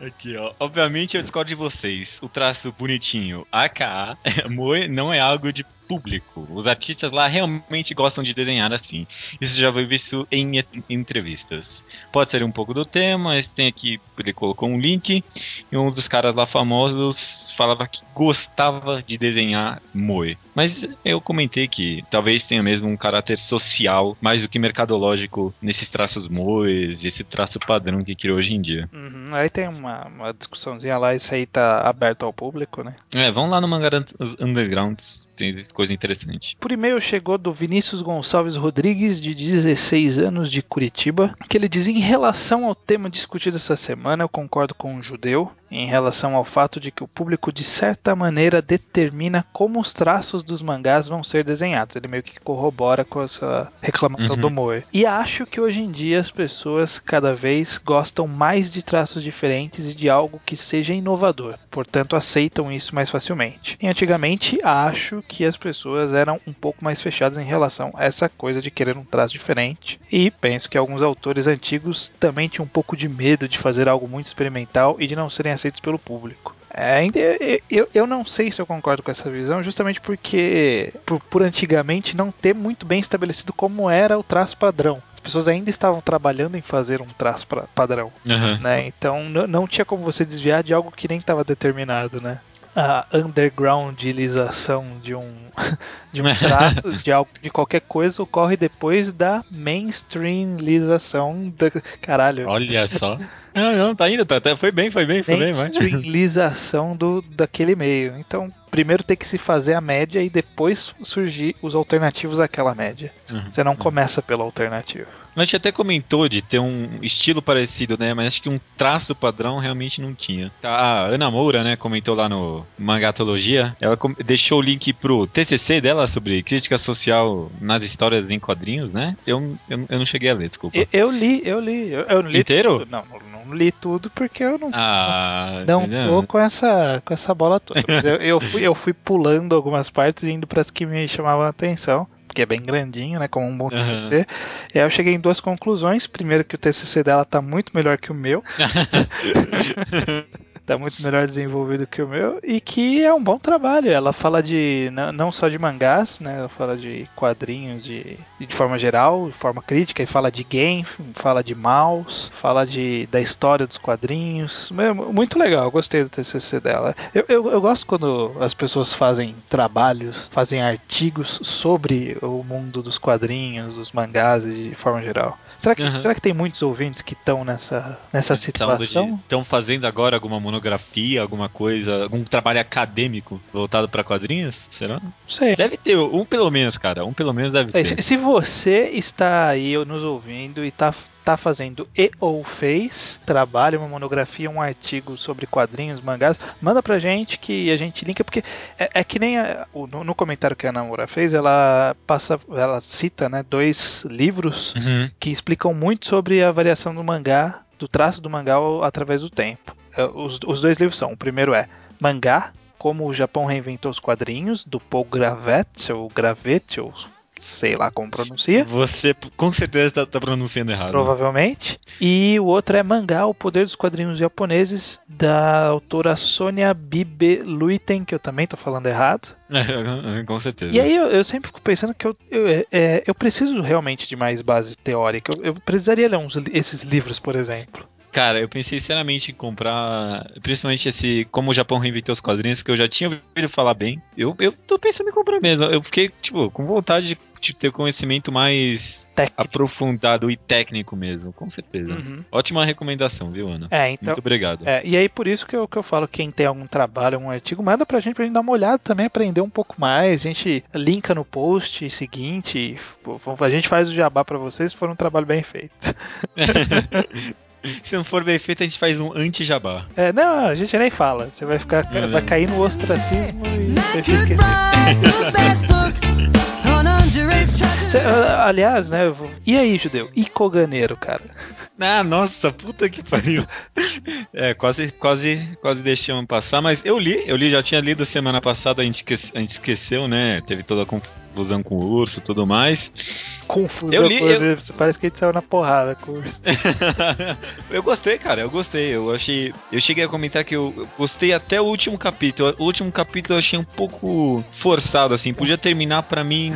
[SPEAKER 1] Aqui, ó. Obviamente eu discordo de vocês. O traço bonitinho AKA Moe não é algo de público. Os artistas lá realmente gostam de desenhar assim. Isso já foi visto em entrevistas. Pode ser um pouco do tema, mas tem aqui, ele colocou um link, e um dos caras lá famosos falava que gostava de desenhar moe. Mas eu comentei que talvez tenha mesmo um caráter social mais do que mercadológico nesses traços moes e esse traço padrão que criou hoje em dia.
[SPEAKER 2] Uhum, aí tem uma, uma discussãozinha lá, isso aí tá aberto ao público, né?
[SPEAKER 1] É, vamos lá no Mangá Undergrounds, tem coisa interessante.
[SPEAKER 2] Por e-mail chegou do Vinícius Gonçalves Rodrigues, de 16 anos, de Curitiba, que ele diz: em relação ao tema discutido essa semana, eu concordo com o judeu, em relação ao fato de que o público, de certa maneira, determina como os traços dos mangás vão ser desenhados. Ele meio que corrobora com essa reclamação uhum. do Moe. E acho que hoje em dia as pessoas cada vez gostam mais de traços diferentes e de algo que seja inovador, portanto aceitam isso mais facilmente. E antigamente acho que as pessoas pessoas eram um pouco mais fechadas em relação a essa coisa de querer um traço diferente. E penso que alguns autores antigos também tinham um pouco de medo de fazer algo muito experimental e de não serem aceitos pelo público. É, eu, eu não sei se eu concordo com essa visão, justamente porque, por, por, antigamente, não ter muito bem estabelecido como era o traço padrão. As pessoas ainda estavam trabalhando em fazer um traço pra, padrão. Uhum. Né? Então não tinha como você desviar de algo que nem estava determinado. Né? A undergroundização de um de um traço de algo de qualquer coisa ocorre depois da mainstreamização da caralho.
[SPEAKER 1] Olha só. Não, não, tá indo, tá, até foi bem, foi bem, foi bem,
[SPEAKER 2] Mainstreamização do daquele meio. Então, primeiro tem que se fazer a média e depois surgir os alternativos àquela média. Uhum. Você não começa pelo alternativo.
[SPEAKER 1] A gente até comentou de ter um estilo parecido, né? Mas acho que um traço padrão realmente não tinha. A Ana Moura, né, comentou lá no Mangatologia, ela deixou o link pro TCC dela sobre crítica social nas histórias em quadrinhos, né? Eu, eu, eu não cheguei a ler, desculpa.
[SPEAKER 2] Eu, eu li, eu li. Eu, eu li
[SPEAKER 1] Inteiro?
[SPEAKER 2] Tudo. Não, não li tudo porque eu não,
[SPEAKER 1] ah,
[SPEAKER 2] não tô com essa, com essa bola toda. eu, eu, fui, eu fui pulando algumas partes e indo para as que me chamavam a atenção porque é bem grandinho, né, como um bom TCC. Uhum. E aí eu cheguei em duas conclusões. Primeiro que o TCC dela tá muito melhor que o meu. tá muito melhor desenvolvido que o meu e que é um bom trabalho. Ela fala de não só de mangás, né? Ela fala de quadrinhos de, de forma geral, de forma crítica, e fala de game, fala de mouse, fala de, da história dos quadrinhos. Muito legal, gostei do TCC dela. Eu, eu, eu gosto quando as pessoas fazem trabalhos, fazem artigos sobre o mundo dos quadrinhos, dos mangás de forma geral. Será que, uhum. será que tem muitos ouvintes que estão nessa, nessa situação?
[SPEAKER 1] Estão fazendo agora alguma monografia, alguma coisa, algum trabalho acadêmico voltado para quadrinhos? Será? Não
[SPEAKER 2] sei.
[SPEAKER 1] Deve ter, um pelo menos, cara. Um pelo menos deve ter.
[SPEAKER 2] Se você está aí nos ouvindo e está tá fazendo e ou fez trabalho, uma monografia, um artigo sobre quadrinhos, mangás, manda pra gente que a gente linka, porque é, é que nem a, no, no, comentário que a Namura fez, ela passa, ela cita, né, dois livros uhum. que explicam muito sobre a variação do mangá, do traço do mangá através do tempo. É, os, os dois livros são, o primeiro é Mangá, como o Japão reinventou os quadrinhos, do Paul Gravette, ou Gravette, ou sei lá como pronuncia.
[SPEAKER 1] Você com certeza está tá pronunciando errado.
[SPEAKER 2] Provavelmente. E o outro é Mangá, o Poder dos Quadrinhos Japoneses, da autora Sônia Bibe Luiten, que eu também estou falando errado.
[SPEAKER 1] É, com certeza.
[SPEAKER 2] E aí eu, eu, sempre fico pensando que eu, eu, é, é, eu preciso realmente de mais base teórica. Eu, eu precisaria ler uns, esses livros, por exemplo.
[SPEAKER 1] Cara, eu pensei sinceramente em comprar, principalmente esse Como o Japão Reinventou os Quadrinhos, que eu já tinha ouvido falar bem. Eu, eu tô pensando em comprar mesmo. Eu fiquei, tipo, com vontade de de ter conhecimento mais técnico. aprofundado e técnico mesmo, com certeza. Uhum. Ótima recomendação, viu, Ana?
[SPEAKER 2] É, então,
[SPEAKER 1] Muito obrigado.
[SPEAKER 2] É, e aí, por isso que eu, que eu falo, quem tem algum trabalho, algum artigo, manda pra gente pra gente dar uma olhada também, aprender um pouco mais. A gente linka no post seguinte, a gente faz o jabá para vocês se for um trabalho bem feito.
[SPEAKER 1] Se não for bem feito, a gente faz um anti-jabá.
[SPEAKER 2] É, não, a gente nem fala. Você vai ficar. vai cair no ostracismo e vai se esquecer. Uh, aliás, né? E aí, judeu? E Koganeiro, cara?
[SPEAKER 1] Ah, nossa, puta que pariu. É, quase, quase, quase deixamos passar, mas eu li, eu li, já tinha lido semana passada, a gente, a gente esqueceu, né? Teve toda a confusão com o urso e tudo mais.
[SPEAKER 2] Confusão eu li, com eu... parece que a gente saiu na porrada com o urso.
[SPEAKER 1] eu gostei, cara, eu gostei. Eu achei. Eu cheguei a comentar que eu gostei até o último capítulo. O último capítulo eu achei um pouco forçado, assim. Podia terminar para mim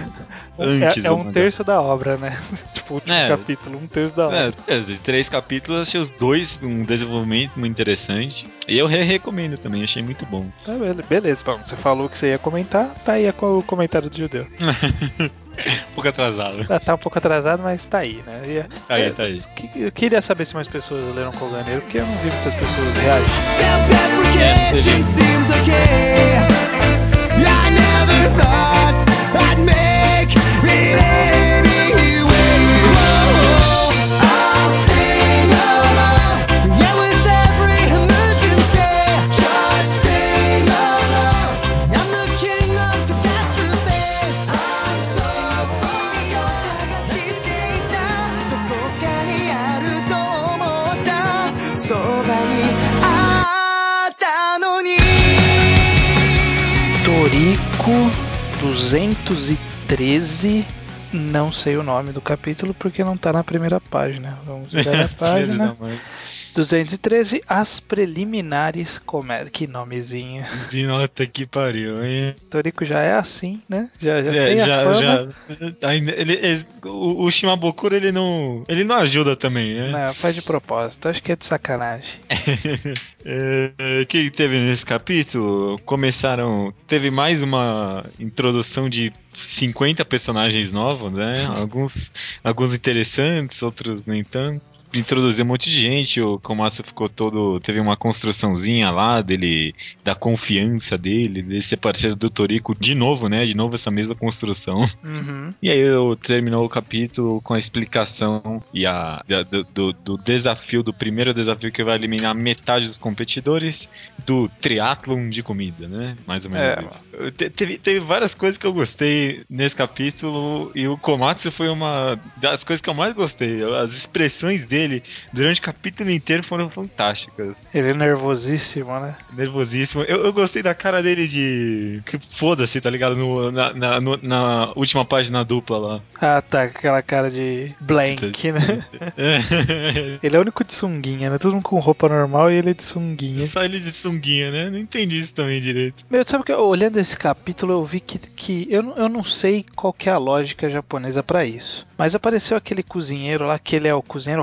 [SPEAKER 1] antes.
[SPEAKER 2] É, é um terço da obra, né? tipo, o último é, capítulo, um terço da obra.
[SPEAKER 1] É, de três capítulos, achei os dois um desenvolvimento muito interessante. E eu re recomendo também, achei muito bom.
[SPEAKER 2] Tá, beleza, bom, você falou que você ia comentar, tá aí o comentário do judeu.
[SPEAKER 1] um pouco atrasado.
[SPEAKER 2] Tá, tá, um pouco atrasado, mas tá aí, né?
[SPEAKER 1] E, tá aí, é, tá aí.
[SPEAKER 2] Eu queria saber se mais pessoas leram Colganeiro, porque eu não vi muitas pessoas reais. Self-deprecation seems okay. I never thought I'd make Torico 213 não sei o nome do capítulo porque não está na primeira página. Vamos ver a página. 213, As Preliminares Comédia. Que nomezinho.
[SPEAKER 1] De nota que pariu, hein?
[SPEAKER 2] Torico já é assim, né? Já, já é, tem já, a fama.
[SPEAKER 1] Já, ele, ele, o, o Shimabukuro, ele não, ele não ajuda também, né?
[SPEAKER 2] Não, faz de propósito. Acho que é de sacanagem.
[SPEAKER 1] É, o que teve nesse capítulo? Começaram. Teve mais uma introdução de 50 personagens novos, né? alguns, alguns interessantes, outros nem tanto. Introduziu um monte de gente, o Komatsu ficou todo. Teve uma construçãozinha lá dele, da confiança dele, de ser parceiro do Toriko de novo, né? De novo essa mesma construção.
[SPEAKER 2] Uhum.
[SPEAKER 1] E aí eu terminou o capítulo com a explicação e a do, do, do, desafio, do primeiro desafio que vai eliminar metade dos competidores do triatlon de comida, né? Mais ou menos é, isso. Te, teve, teve várias coisas que eu gostei nesse capítulo e o Komatsu foi uma das coisas que eu mais gostei. As expressões dele durante o capítulo inteiro foram fantásticas.
[SPEAKER 2] Ele é nervosíssimo, né?
[SPEAKER 1] Nervosíssimo. Eu, eu gostei da cara dele de. Foda-se, tá ligado? No, na, na, no, na última página dupla lá.
[SPEAKER 2] Ah, tá. Aquela cara de blank, né? ele é o único de sunguinha, né? Todo mundo com roupa normal e ele é de sunguinha.
[SPEAKER 1] Só ele de sunguinha, né? Não entendi isso também direito.
[SPEAKER 2] Meu, sabe que olhando esse capítulo eu vi que, que eu, eu não sei qual que é a lógica japonesa para isso. Mas apareceu aquele cozinheiro lá, que ele é o cozinheiro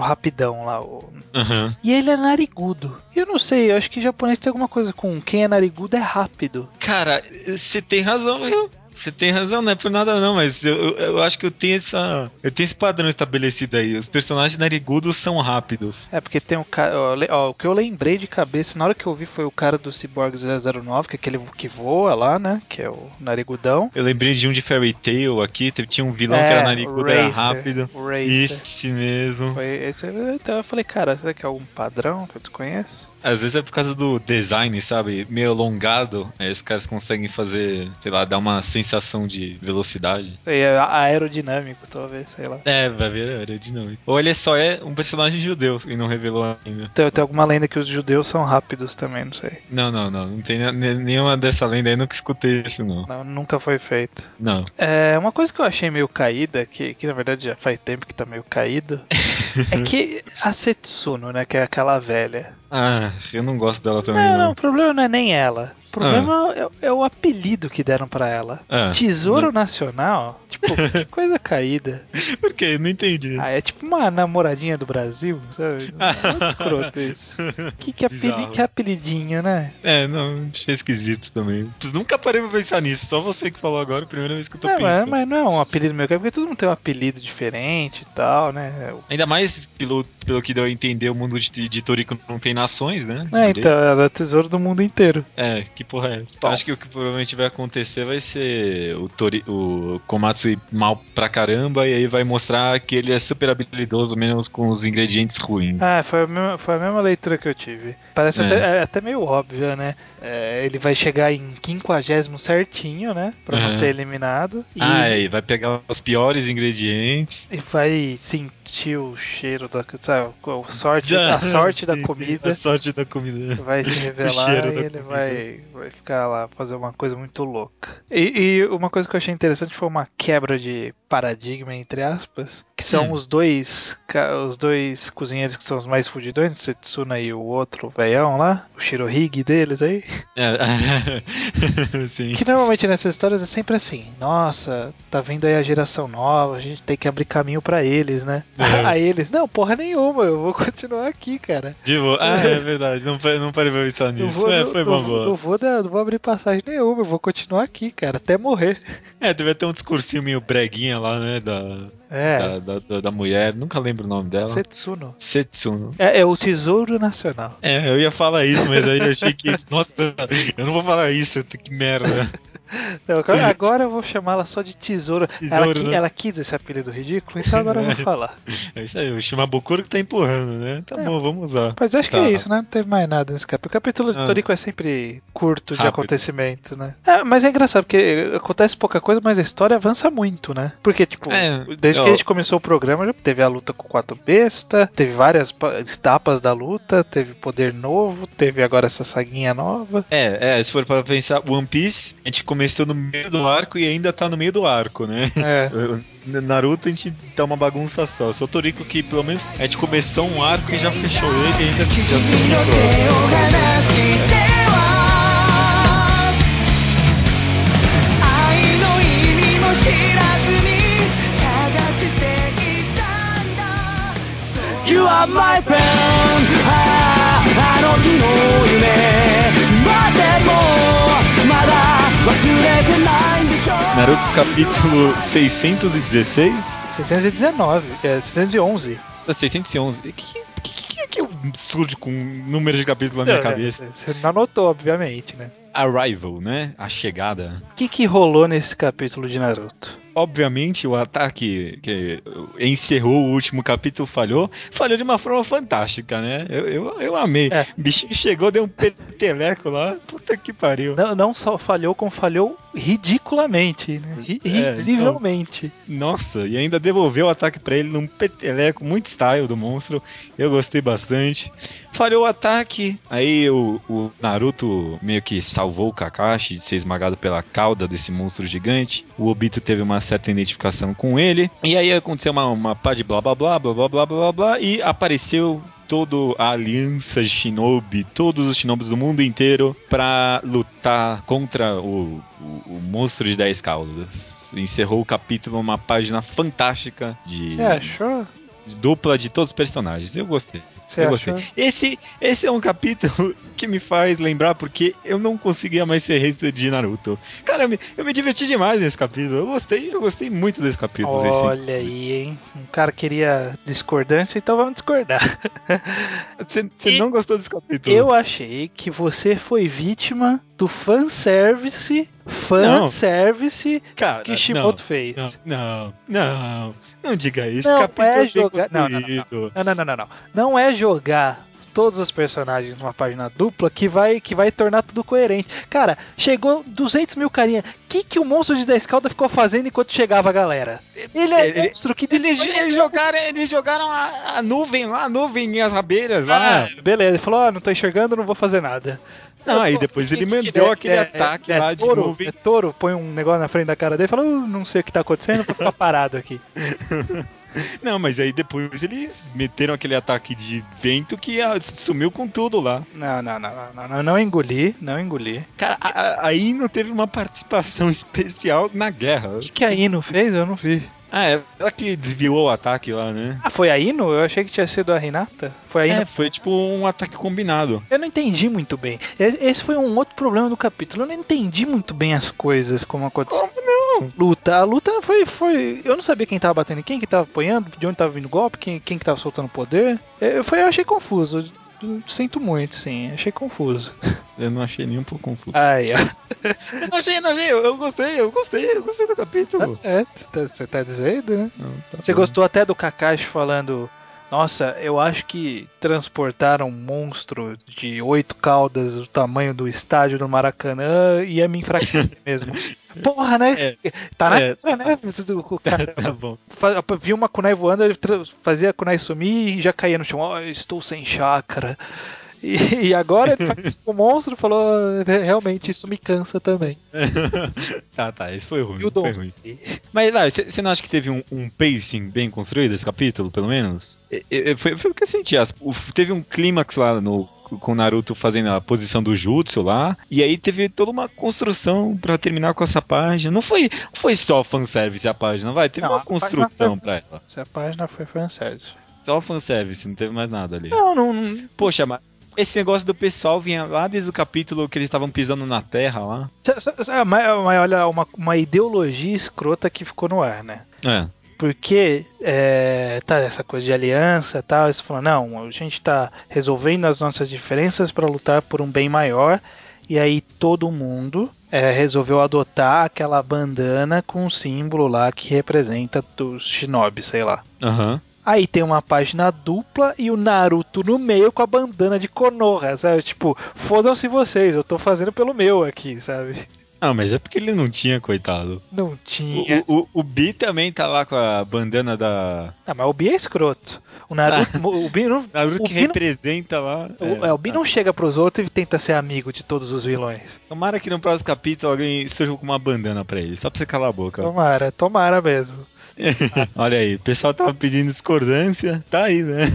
[SPEAKER 2] lá. O...
[SPEAKER 1] Uhum.
[SPEAKER 2] E ele é narigudo. Eu não sei, eu acho que japonês tem alguma coisa com quem é narigudo é rápido.
[SPEAKER 1] Cara, você tem razão, viu? Você tem razão, não é por nada não, mas eu, eu, eu, acho que eu tenho essa. Eu tenho esse padrão estabelecido aí. Os personagens narigudos são rápidos.
[SPEAKER 2] É, porque tem um cara. Ó, o que eu lembrei de cabeça, na hora que eu vi, foi o cara do Cyborg 009, que é aquele que voa lá, né? Que é o narigudão.
[SPEAKER 1] Eu lembrei de um de Fairy Tail aqui, tinha um vilão é, que era narigudo, Racer, era rápido.
[SPEAKER 2] Racer.
[SPEAKER 1] Esse mesmo.
[SPEAKER 2] Foi esse, então eu falei, cara, será que é algum padrão que eu desconheço?
[SPEAKER 1] Às vezes é por causa do design, sabe? Meio alongado. Aí os caras conseguem fazer, sei lá, dar uma sensação de velocidade.
[SPEAKER 2] É aerodinâmico, talvez, sei lá.
[SPEAKER 1] É, vai ver aerodinâmico. Ou ele só é um personagem judeu e não revelou ainda.
[SPEAKER 2] Tem, tem alguma lenda que os judeus são rápidos também, não sei.
[SPEAKER 1] Não, não, não. Não tem nenhuma dessa lenda aí, nunca escutei isso, não.
[SPEAKER 2] Não, nunca foi feito.
[SPEAKER 1] Não.
[SPEAKER 2] É, uma coisa que eu achei meio caída, que, que na verdade já faz tempo que tá meio caído, é que a Setsuno, né, que é aquela velha.
[SPEAKER 1] Ah, eu não gosto dela também.
[SPEAKER 2] Não, não, não, o problema não é nem ela. O problema ah. é, é, o apelido que deram para ela. Ah. Tesouro não. Nacional? Tipo, que coisa caída.
[SPEAKER 1] Por quê? Não entendi.
[SPEAKER 2] Ah, é tipo uma namoradinha do Brasil, sabe? Muito escroto isso. Que, que, apeli que apelidinho, né?
[SPEAKER 1] É, não, achei esquisito também. Nunca parei pra pensar nisso, só você que falou agora, primeira vez que eu tô
[SPEAKER 2] não,
[SPEAKER 1] pensando.
[SPEAKER 2] Mas, mas não é um apelido meu, é porque todo mundo tem um apelido diferente e tal, né?
[SPEAKER 1] Ainda mais pelo, pelo que deu a entender, o mundo de, de Torico não tem nações, né?
[SPEAKER 2] É, então, era tesouro do mundo inteiro.
[SPEAKER 1] É, que porra é essa? Acho que o que provavelmente vai acontecer vai ser o, Tori, o Komatsu ir mal pra caramba e aí vai mostrar que ele é super habilidoso, menos com os ingredientes ruins.
[SPEAKER 2] Ah, foi a mesma, foi a mesma leitura que eu tive. Parece é. até, é até meio óbvio, né? É, ele vai chegar em quinquagésimo certinho, né? Pra uhum. não ser eliminado.
[SPEAKER 1] E... Ah, e vai pegar os piores ingredientes.
[SPEAKER 2] E vai sentir o cheiro da. Sabe, a sorte, a sorte da comida.
[SPEAKER 1] A sorte da comida.
[SPEAKER 2] Vai se revelar e ele vai, vai ficar lá, fazer uma coisa muito louca. E, e, uma coisa que eu achei interessante foi uma quebra de paradigma, entre aspas, que são hum. os dois os dois cozinheiros que são os mais fudidões, Setsuna e o outro veião lá, o Shirohige deles aí.
[SPEAKER 1] É, sim.
[SPEAKER 2] Que normalmente nessas histórias é sempre assim, nossa, tá vindo aí a geração nova, a gente tem que abrir caminho para eles, né? É. Aí eles, não, porra nenhuma, eu vou continuar aqui, cara.
[SPEAKER 1] De boa. Ah, é verdade, não, não parei pra pensar nisso. Vou, é, foi
[SPEAKER 2] não,
[SPEAKER 1] boa.
[SPEAKER 2] Não vou, não vou abrir passagem nenhuma, eu vou continuar aqui, cara, até morrer.
[SPEAKER 1] É, deve ter um discursinho meio breguinha lá, né, da, é. Da, da, da, mulher, nunca lembro o nome dela.
[SPEAKER 2] Setsuno.
[SPEAKER 1] Setsuno.
[SPEAKER 2] É, é, o Tesouro Nacional.
[SPEAKER 1] É, eu ia falar isso, mas aí eu achei que. Nossa, eu não vou falar isso, que merda.
[SPEAKER 2] Agora eu vou chamá-la só de tesoura. tesouro ela, né? ela, quis esse apelido ridículo, então agora eu vou falar.
[SPEAKER 1] É isso aí, eu vou chamar Bokuro que tá empurrando, né? Tá é, bom, vamos usar.
[SPEAKER 2] Mas acho
[SPEAKER 1] tá.
[SPEAKER 2] que é isso, né? Não teve mais nada nesse capítulo. O capítulo ah. de Toriko é sempre curto Rápido. de acontecimentos, né? É, mas é engraçado, porque acontece pouca coisa, mas a história avança muito, né? Porque, tipo, é, desde eu... que a gente começou o programa, já teve a luta com quatro bestas, teve várias etapas da luta, teve poder novo, teve agora essa saguinha nova.
[SPEAKER 1] É, é, se for para pensar, One Piece, a gente começou no meio do arco e ainda tá no meio do arco, né?
[SPEAKER 2] É.
[SPEAKER 1] Naruto a gente tá uma bagunça só. Só Toriko que pelo menos a gente começou um arco e já fechou ele e ainda já You are my friend Naruto capítulo 616?
[SPEAKER 2] 619, é 611.
[SPEAKER 1] 611. Que, surge com números de capítulo na minha é, cabeça.
[SPEAKER 2] Você não anotou, obviamente, né?
[SPEAKER 1] Arrival, né? A chegada.
[SPEAKER 2] O que, que rolou nesse capítulo de Naruto?
[SPEAKER 1] Obviamente, o ataque que encerrou o último capítulo falhou. Falhou de uma forma fantástica, né? Eu, eu, eu amei. É. O bichinho chegou, deu um peteleco lá. Puta que pariu.
[SPEAKER 2] Não, não só falhou, como falhou ridiculamente, né? Risivelmente.
[SPEAKER 1] É, então, nossa, e ainda devolveu o ataque para ele num peteleco muito style do monstro. Eu gostei bastante. Falhou o ataque. Aí o, o Naruto meio que salvou o Kakashi de ser esmagado pela cauda desse monstro gigante. O Obito teve uma certa identificação com ele. E aí aconteceu uma, uma pá de blá blá blá blá blá blá blá blá e apareceu toda a aliança Shinobi, todos os Shinobis do mundo inteiro, para lutar contra o, o, o, monstro de 10 caudas. Encerrou o capítulo uma página fantástica de.
[SPEAKER 2] Você achou?
[SPEAKER 1] Dupla de todos os personagens. Eu gostei.
[SPEAKER 2] Você eu gostei.
[SPEAKER 1] Esse, esse é um capítulo que me faz lembrar porque eu não conseguia mais ser rei de Naruto. Cara, eu me, eu me diverti demais nesse capítulo. Eu gostei, eu gostei muito desse capítulo.
[SPEAKER 2] Olha aí, hein? Um cara queria discordância, então vamos discordar.
[SPEAKER 1] Você, você não gostou desse capítulo?
[SPEAKER 2] Eu achei que você foi vítima do fanservice fanservice Cara, que Shimoto
[SPEAKER 1] não,
[SPEAKER 2] fez.
[SPEAKER 1] Não, não, não, diga isso.
[SPEAKER 2] Não é jogar. Não não não, não, não, não, não. Não é jogar todos os personagens numa página dupla que vai que vai tornar tudo coerente. Cara, chegou 200 mil carinha. O que, que o monstro de 10 cauda ficou fazendo enquanto chegava a galera? Ele é ele, monstro que
[SPEAKER 1] eles, eles jogaram Eles jogaram a, a, nuvem lá, a nuvem e as abelhas lá.
[SPEAKER 2] Ah, beleza, ele falou: não tô enxergando, não vou fazer nada.
[SPEAKER 1] Não, aí depois ele mandou é, aquele é, ataque é, lá de
[SPEAKER 2] touro,
[SPEAKER 1] nuvem. É
[SPEAKER 2] touro, põe um negócio na frente da cara dele e fala: uh, não sei o que tá acontecendo, vou ficar parado aqui.
[SPEAKER 1] Não, mas aí depois eles meteram aquele ataque de vento que sumiu com tudo lá.
[SPEAKER 2] Não, não, não, não, não, não engoli, não engoli.
[SPEAKER 1] Cara, a, a Ino teve uma participação especial na guerra.
[SPEAKER 2] O que, que a Ino fez? Eu não vi.
[SPEAKER 1] Ah, é ela que desviou o ataque lá, né?
[SPEAKER 2] Ah, foi a Ino? Eu achei que tinha sido a Renata. Foi a Ino?
[SPEAKER 1] É, foi tipo um ataque combinado.
[SPEAKER 2] Eu não entendi muito bem. Esse foi um outro problema do capítulo. Eu não entendi muito bem as coisas como aconteceu.
[SPEAKER 1] Como não?
[SPEAKER 2] Luta. A luta foi, foi. Eu não sabia quem tava batendo em quem, quem tava apoiando, de onde tava vindo o golpe, quem, quem que tava soltando poder. Eu, foi, eu achei confuso sinto muito, sim. Achei confuso.
[SPEAKER 1] Eu não achei nem um pouco confuso.
[SPEAKER 2] Ah, é.
[SPEAKER 1] não achei, não achei. Eu, gostei, eu gostei, eu gostei do capítulo.
[SPEAKER 2] Tá certo, tá, você tá dizendo, né? Não, tá você bom. gostou até do Kakashi falando. Nossa, eu acho que transportar um monstro de oito caudas do tamanho do estádio do Maracanã ia me enfraquecer mesmo. Porra, né? É, tá na é, cara, né? O cara, tá bom. Viu uma kunai voando, ele fazia a kunai sumir e já caía no chão. Oh, estou sem chácara. E, e, agora ele faz com o monstro falou: realmente, isso me cansa também.
[SPEAKER 1] tá, tá, isso foi ruim. Foi ruim. Mas lá, você não acha que teve um, um, pacing bem construído esse capítulo, pelo menos? foi, foi o que eu senti. As, o, teve um clímax lá no com o Naruto fazendo a posição do jutsu lá. E aí teve toda uma construção para terminar com essa página. Não foi, foi só fanservice a página, vai. Teve não, uma construção pra ela.
[SPEAKER 2] A página foi fanservice.
[SPEAKER 1] Só fanservice, não teve mais nada ali.
[SPEAKER 2] Não, não.
[SPEAKER 1] Poxa, mas esse negócio do pessoal vinha lá desde o capítulo que eles estavam pisando na terra lá.
[SPEAKER 2] Mas, mas olha, uma, uma ideologia escrota que ficou no ar, né?
[SPEAKER 1] É
[SPEAKER 2] porque é, tá essa coisa de aliança e tal, eles falam, não, a gente está resolvendo as nossas diferenças para lutar por um bem maior, e aí todo mundo é, resolveu adotar aquela bandana com um símbolo lá que representa os shinobi, sei lá.
[SPEAKER 1] Aham. Uhum.
[SPEAKER 2] Aí tem uma página dupla e o Naruto no meio com a bandana de Konoha, sabe? Tipo, fodam-se vocês, eu tô fazendo pelo meu aqui, sabe?
[SPEAKER 1] Ah, mas é porque ele não tinha, coitado.
[SPEAKER 2] Não tinha.
[SPEAKER 1] O, o, o Bi também tá lá com a bandana da.
[SPEAKER 2] Ah, mas o Bi é escroto. O Naruto. o Bi não.
[SPEAKER 1] Naruto
[SPEAKER 2] o
[SPEAKER 1] que representa não, lá.
[SPEAKER 2] O, é, é, o Bi tá. não chega pros outros e tenta ser amigo de todos os vilões.
[SPEAKER 1] Tomara que no próximo capítulo alguém surja com uma bandana pra ele, só pra você calar a boca.
[SPEAKER 2] Tomara, tomara mesmo.
[SPEAKER 1] Olha aí, o pessoal tava pedindo discordância, tá aí, né?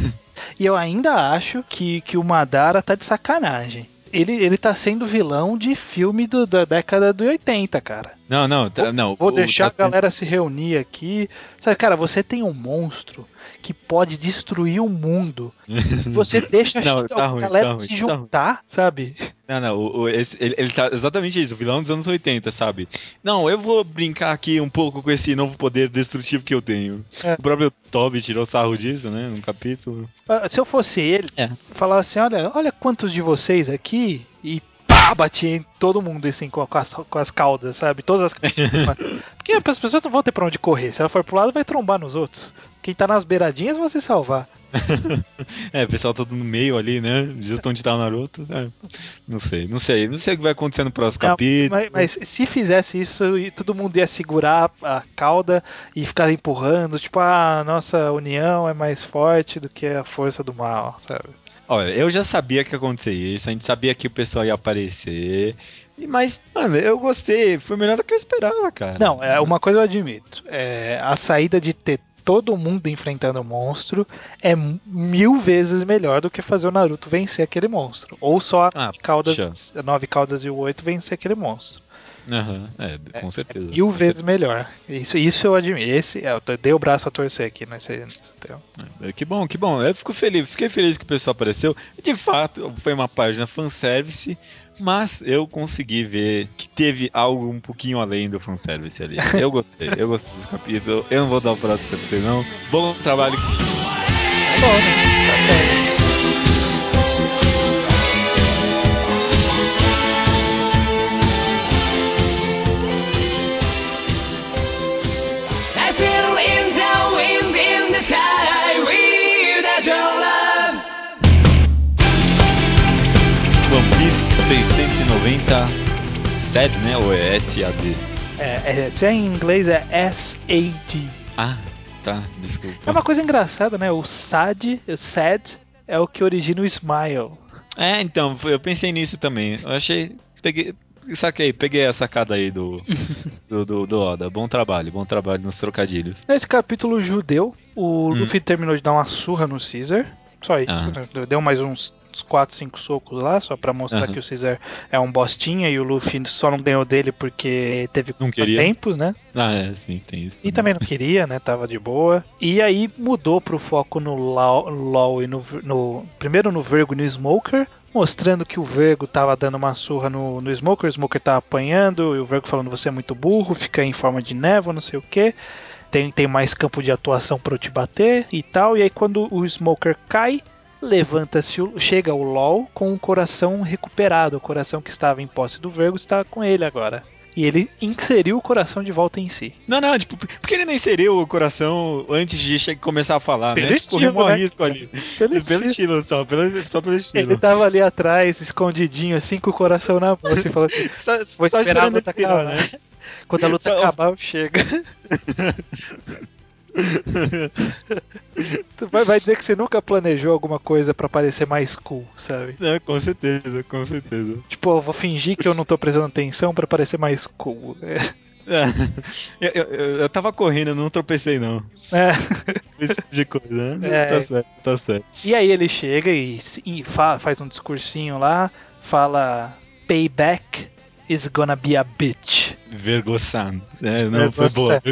[SPEAKER 2] E eu ainda acho que, que o Madara tá de sacanagem ele, ele tá sendo vilão de filme do, da década de 80, cara.
[SPEAKER 1] Não, não, tá, não.
[SPEAKER 2] Vou deixar tá a galera se reunir aqui. Sabe, cara, você tem um monstro que pode destruir o mundo. Você deixa não, tá a ruim, galera tá se tá juntar, ruim. sabe?
[SPEAKER 1] Não, não, o, o, esse, ele, ele tá exatamente isso, o vilão dos anos 80, sabe? Não, eu vou brincar aqui um pouco com esse novo poder destrutivo que eu tenho. É. O próprio Toby tirou sarro disso, né, num capítulo.
[SPEAKER 2] Ah, se eu fosse ele, é. falar assim, olha, olha quantos de vocês aqui e pá, batia em todo mundo assim com, as, com as caudas, sabe? Todas as Porque as pessoas não vão ter pra onde correr. Se ela for pro lado, vai trombar nos outros. Quem tá nas beiradinhas vai se salvar.
[SPEAKER 1] é, o pessoal todo no meio ali, né? Justo onde tá o Naruto. É, não sei, não sei. Não sei o que vai acontecer no próximo não, capítulo.
[SPEAKER 2] Mas, mas, se fizesse isso, todo mundo ia segurar a cauda e ficar empurrando. Tipo, a nossa união é mais forte do que a força do mal, sabe?
[SPEAKER 1] Olha, eu já sabia que ia acontecer isso, a gente sabia que o pessoal ia aparecer. Mas, mano, eu gostei, foi melhor do que eu esperava, cara.
[SPEAKER 2] Não, é uma coisa eu admito. É, a saída de ter todo mundo enfrentando o monstro é mil vezes melhor do que fazer o Naruto vencer aquele monstro. Ou só a ah, caudas, nove caudas e o oito vencer aquele monstro.
[SPEAKER 1] Uhum, é, com certeza.
[SPEAKER 2] É mil vezes melhor. Isso, isso eu admiro. Esse, é, eu dei o braço a torcer aqui nesse, nesse
[SPEAKER 1] tema. É, que bom, que bom. Eu fico feliz, fiquei feliz que o pessoal apareceu. De fato, foi uma página fanservice, mas eu consegui ver que teve algo um pouquinho além do fanservice ali. Eu gostei, eu gostei desse capítulo. Eu não vou dar o prato pra você, não. Bom trabalho que. É bom, né? Tá certo. SAD, né? Ou é SAD?
[SPEAKER 2] É, é, se é em inglês é SAD.
[SPEAKER 1] Ah, tá, desculpa.
[SPEAKER 2] É uma coisa engraçada, né? O SAD, o SAD, é o que origina o Smile.
[SPEAKER 1] É, então, eu pensei nisso também. Eu achei. Peguei, saquei, peguei a sacada aí do, do, do, do, Oda. Bom trabalho, bom trabalho nos trocadilhos.
[SPEAKER 2] Nesse capítulo judeu, o hum. Luffy terminou de dar uma surra no Caesar. Só isso, ah. né? Deu mais uns uns 4, 5 socos lá, só pra mostrar uhum. que o Caesar é um bostinha e o Luffy só não ganhou dele porque teve
[SPEAKER 1] não queria.
[SPEAKER 2] tempos, né?
[SPEAKER 1] Ah, é, sim, tem isso.
[SPEAKER 2] Também. E também não queria, né? Tava de boa. E aí mudou pro foco no LOL, LOL e no, no. Primeiro no Vergo e no Smoker, mostrando que o Vergo tava dando uma surra no, no Smoker, o Smoker tá apanhando, e o Vergo falando você é muito burro, fica em forma de névoa, não sei o que. Tem, tem mais campo de atuação para eu te bater e tal. E aí quando o Smoker cai, levanta-se, chega o LOL com o coração recuperado. O coração que estava em posse do Vergo está com ele agora. E ele inseriu o coração de volta em si.
[SPEAKER 1] Não, não, tipo, por que ele não inseriu o coração antes de começar a falar,
[SPEAKER 2] pelo né? Estilo,
[SPEAKER 1] Correu um né? risco ali. Pelo, pelo estilo. estilo, só, pelo, só pelo estilo.
[SPEAKER 2] Ele tava ali atrás, escondidinho, assim, com o coração na mão, assim, falou assim, só, vou esperar a luta acabar. Né? Quando a luta só... acabar, eu chego. tu vai, vai, dizer que você nunca planejou alguma coisa para parecer mais cool, sabe?
[SPEAKER 1] É, com certeza, com certeza.
[SPEAKER 2] Tipo, eu vou fingir que eu não tô prestando atenção para parecer mais cool. É.
[SPEAKER 1] É. Eu, eu, eu, tava correndo, eu não tropecei, não.
[SPEAKER 2] É.
[SPEAKER 1] Esse tipo de coisa, né? É. Tá certo, tá certo.
[SPEAKER 2] E aí ele chega e, e faz um discursinho lá, fala payback is gonna be a bitch.
[SPEAKER 1] Vergoçando. É, não, foi boa,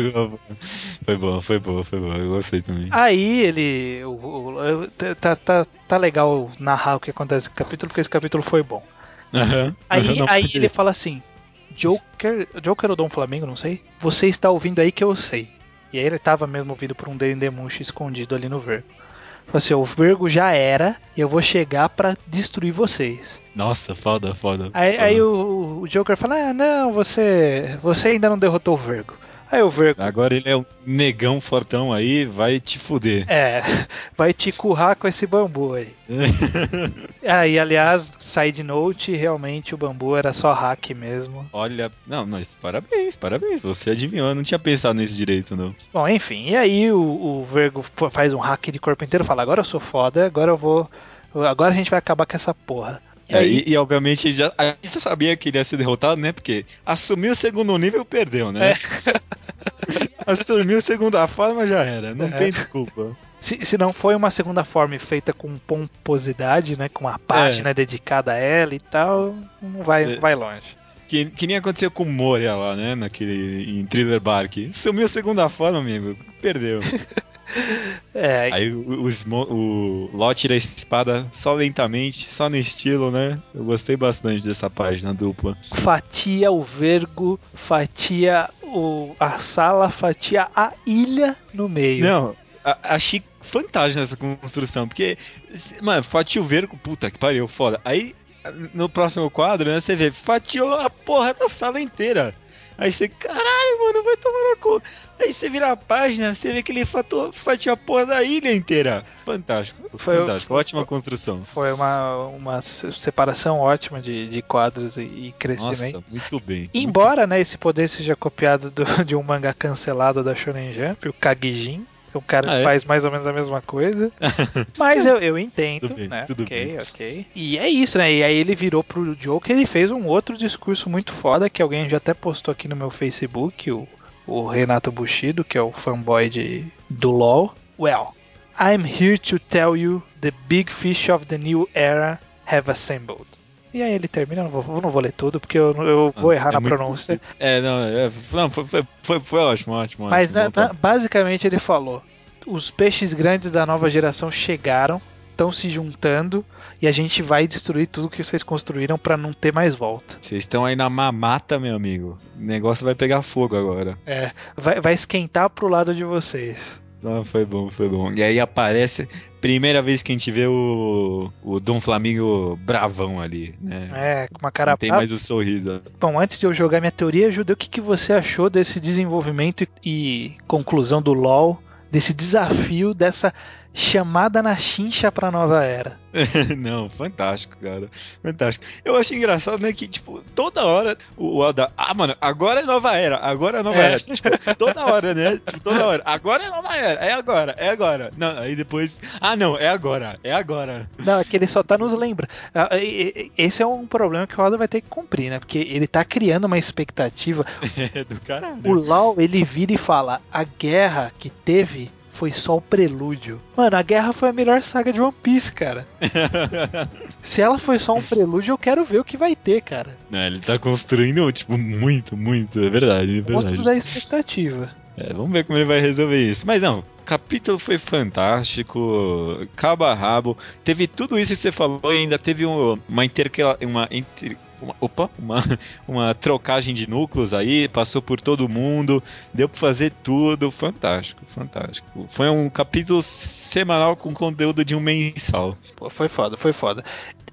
[SPEAKER 1] foi boa, foi boa, foi boa, eu gostei também.
[SPEAKER 2] Aí ele. O, o, tá, tá, tá legal narrar o que acontece no capítulo, porque esse capítulo foi bom.
[SPEAKER 1] Uhum.
[SPEAKER 2] Aí, não, aí ele fala assim: Joker. Joker ou Dom Flamengo, não sei. Você está ouvindo aí que eu sei. E aí ele tava mesmo ouvido por um Dendemushi escondido ali no verbo. Assim, o Vergo já era e eu vou chegar para destruir vocês.
[SPEAKER 1] Nossa, foda, foda.
[SPEAKER 2] Aí,
[SPEAKER 1] foda.
[SPEAKER 2] aí o, o, Joker fala, ah, não, você, você ainda não derrotou o Vergo. Aí o Vergo...
[SPEAKER 1] Agora ele é um negão fortão aí, vai te fuder.
[SPEAKER 2] É, vai te currar com esse bambu aí. aí, aliás, side note, realmente o bambu era só hack mesmo.
[SPEAKER 1] Olha, não, mas parabéns, parabéns, você adivinhou, eu não tinha pensado nesse direito, não.
[SPEAKER 2] Bom, enfim, e aí o, o Vergo faz um hack de corpo inteiro, fala, agora eu sou foda, agora eu vou... Agora a gente vai acabar com essa porra.
[SPEAKER 1] E, aí... e, e, obviamente já, a gente sabia que ele ia ser derrotado, né? Porque assumiu o segundo nível perdeu, né? É. assumiu a segunda forma já era, não é. tem desculpa.
[SPEAKER 2] Se, se não foi uma segunda forma feita com pomposidade, né? Com uma página é. dedicada a ela e tal, não vai, é. vai longe.
[SPEAKER 1] Que, que nem aconteceu com Moria lá, né? Naquele, em Thriller Bark. Sumiu a segunda forma, amigo. Perdeu. É. Aí o, o, o Ló tira a espada só lentamente, só no estilo, né? Eu gostei bastante dessa página dupla.
[SPEAKER 2] Fatia o vergo, fatia o, a sala, fatia a ilha no meio.
[SPEAKER 1] Não, a, achei fantástico nessa construção, porque, mano, fatia o vergo, puta que pariu, foda. Aí no próximo quadro, né, você vê, fatiou a porra da sala inteira. Aí você, caralho, mano, vai tomar na cu. Aí você vira a página, você vê que ele fatou, fatiou a porra da ilha inteira. Fantástico. Foi, fantástico. Foi, ótima construção.
[SPEAKER 2] Foi uma, uma separação ótima de, de quadros e, e crescimento.
[SPEAKER 1] Nossa, muito bem.
[SPEAKER 2] Embora,
[SPEAKER 1] muito
[SPEAKER 2] né, esse poder seja copiado do, de um mangá cancelado da Shonen Jump, o Kagijin, o cara ah, é? faz mais ou menos a mesma coisa. Mas eu, eu entendo, tudo bem, né? Tudo ok, bem. ok. E é isso, né? E aí ele virou pro Joker e fez um outro discurso muito foda que alguém já até postou aqui no meu Facebook, o, o Renato Bushido, que é o fanboy de, do LoL. Well, I'm here to tell you the big fish of the new era have assembled. E aí ele termina, eu não vou, não vou ler tudo, porque eu, eu vou ah, errar é na pronúncia.
[SPEAKER 1] É, não, é, não foi, foi, foi, foi, ótimo, ótimo.
[SPEAKER 2] Mas ótimo, na, na, basicamente ele falou: os peixes grandes da nova geração chegaram, estão se juntando e a gente vai destruir tudo que vocês construíram para não ter mais volta.
[SPEAKER 1] Vocês estão aí na mamata, meu amigo. O negócio vai pegar fogo agora.
[SPEAKER 2] É, vai, vai esquentar pro lado de vocês.
[SPEAKER 1] Ah, foi bom, foi bom. E aí aparece, primeira vez que a gente vê o, o Dom Flamingo bravão ali, né?
[SPEAKER 2] É, com uma cara Não
[SPEAKER 1] tem mais o sorriso.
[SPEAKER 2] Bom, antes de eu jogar minha teoria, Judeu, o que, que você achou desse desenvolvimento e, e conclusão do LoL, desse desafio, dessa chamada na chincha pra nova era.
[SPEAKER 1] Não, fantástico, cara. Fantástico. Eu acho engraçado, né, que, tipo, toda hora o Oda, ah, mano, agora é nova era, agora é nova é. era. Tipo, toda hora, né? Tipo, toda hora. Agora é nova era, é agora, é agora. Não, aí depois, ah, não, é agora, é agora.
[SPEAKER 2] Não, é que ele só tá nos lembra. Ah, esse é um problema que o Oda vai ter que cumprir, né? Porque ele tá criando uma expectativa.
[SPEAKER 1] É do caralho.
[SPEAKER 2] O Lau, ele vira e fala, a guerra que teve foi só o prelúdio. Mano, a guerra foi a melhor saga de One Piece, cara. Se ela foi só um prelúdio, eu quero ver o que vai ter, cara.
[SPEAKER 1] É, ele tá construindo, tipo, muito, muito. É verdade, é verdade.
[SPEAKER 2] Monstro da expectativa.
[SPEAKER 1] É, vamos ver como ele vai resolver isso. Mas não, o capítulo foi fantástico, cabo a rabo. Teve tudo isso que você falou e ainda teve um, uma, intercala, uma inter, uma, opa, uma, uma trocagem de núcleos aí, passou por todo mundo, deu pra fazer tudo, fantástico, fantástico. Foi um capítulo semanal com conteúdo de um mensal.
[SPEAKER 2] Pô, foi foda, foi foda.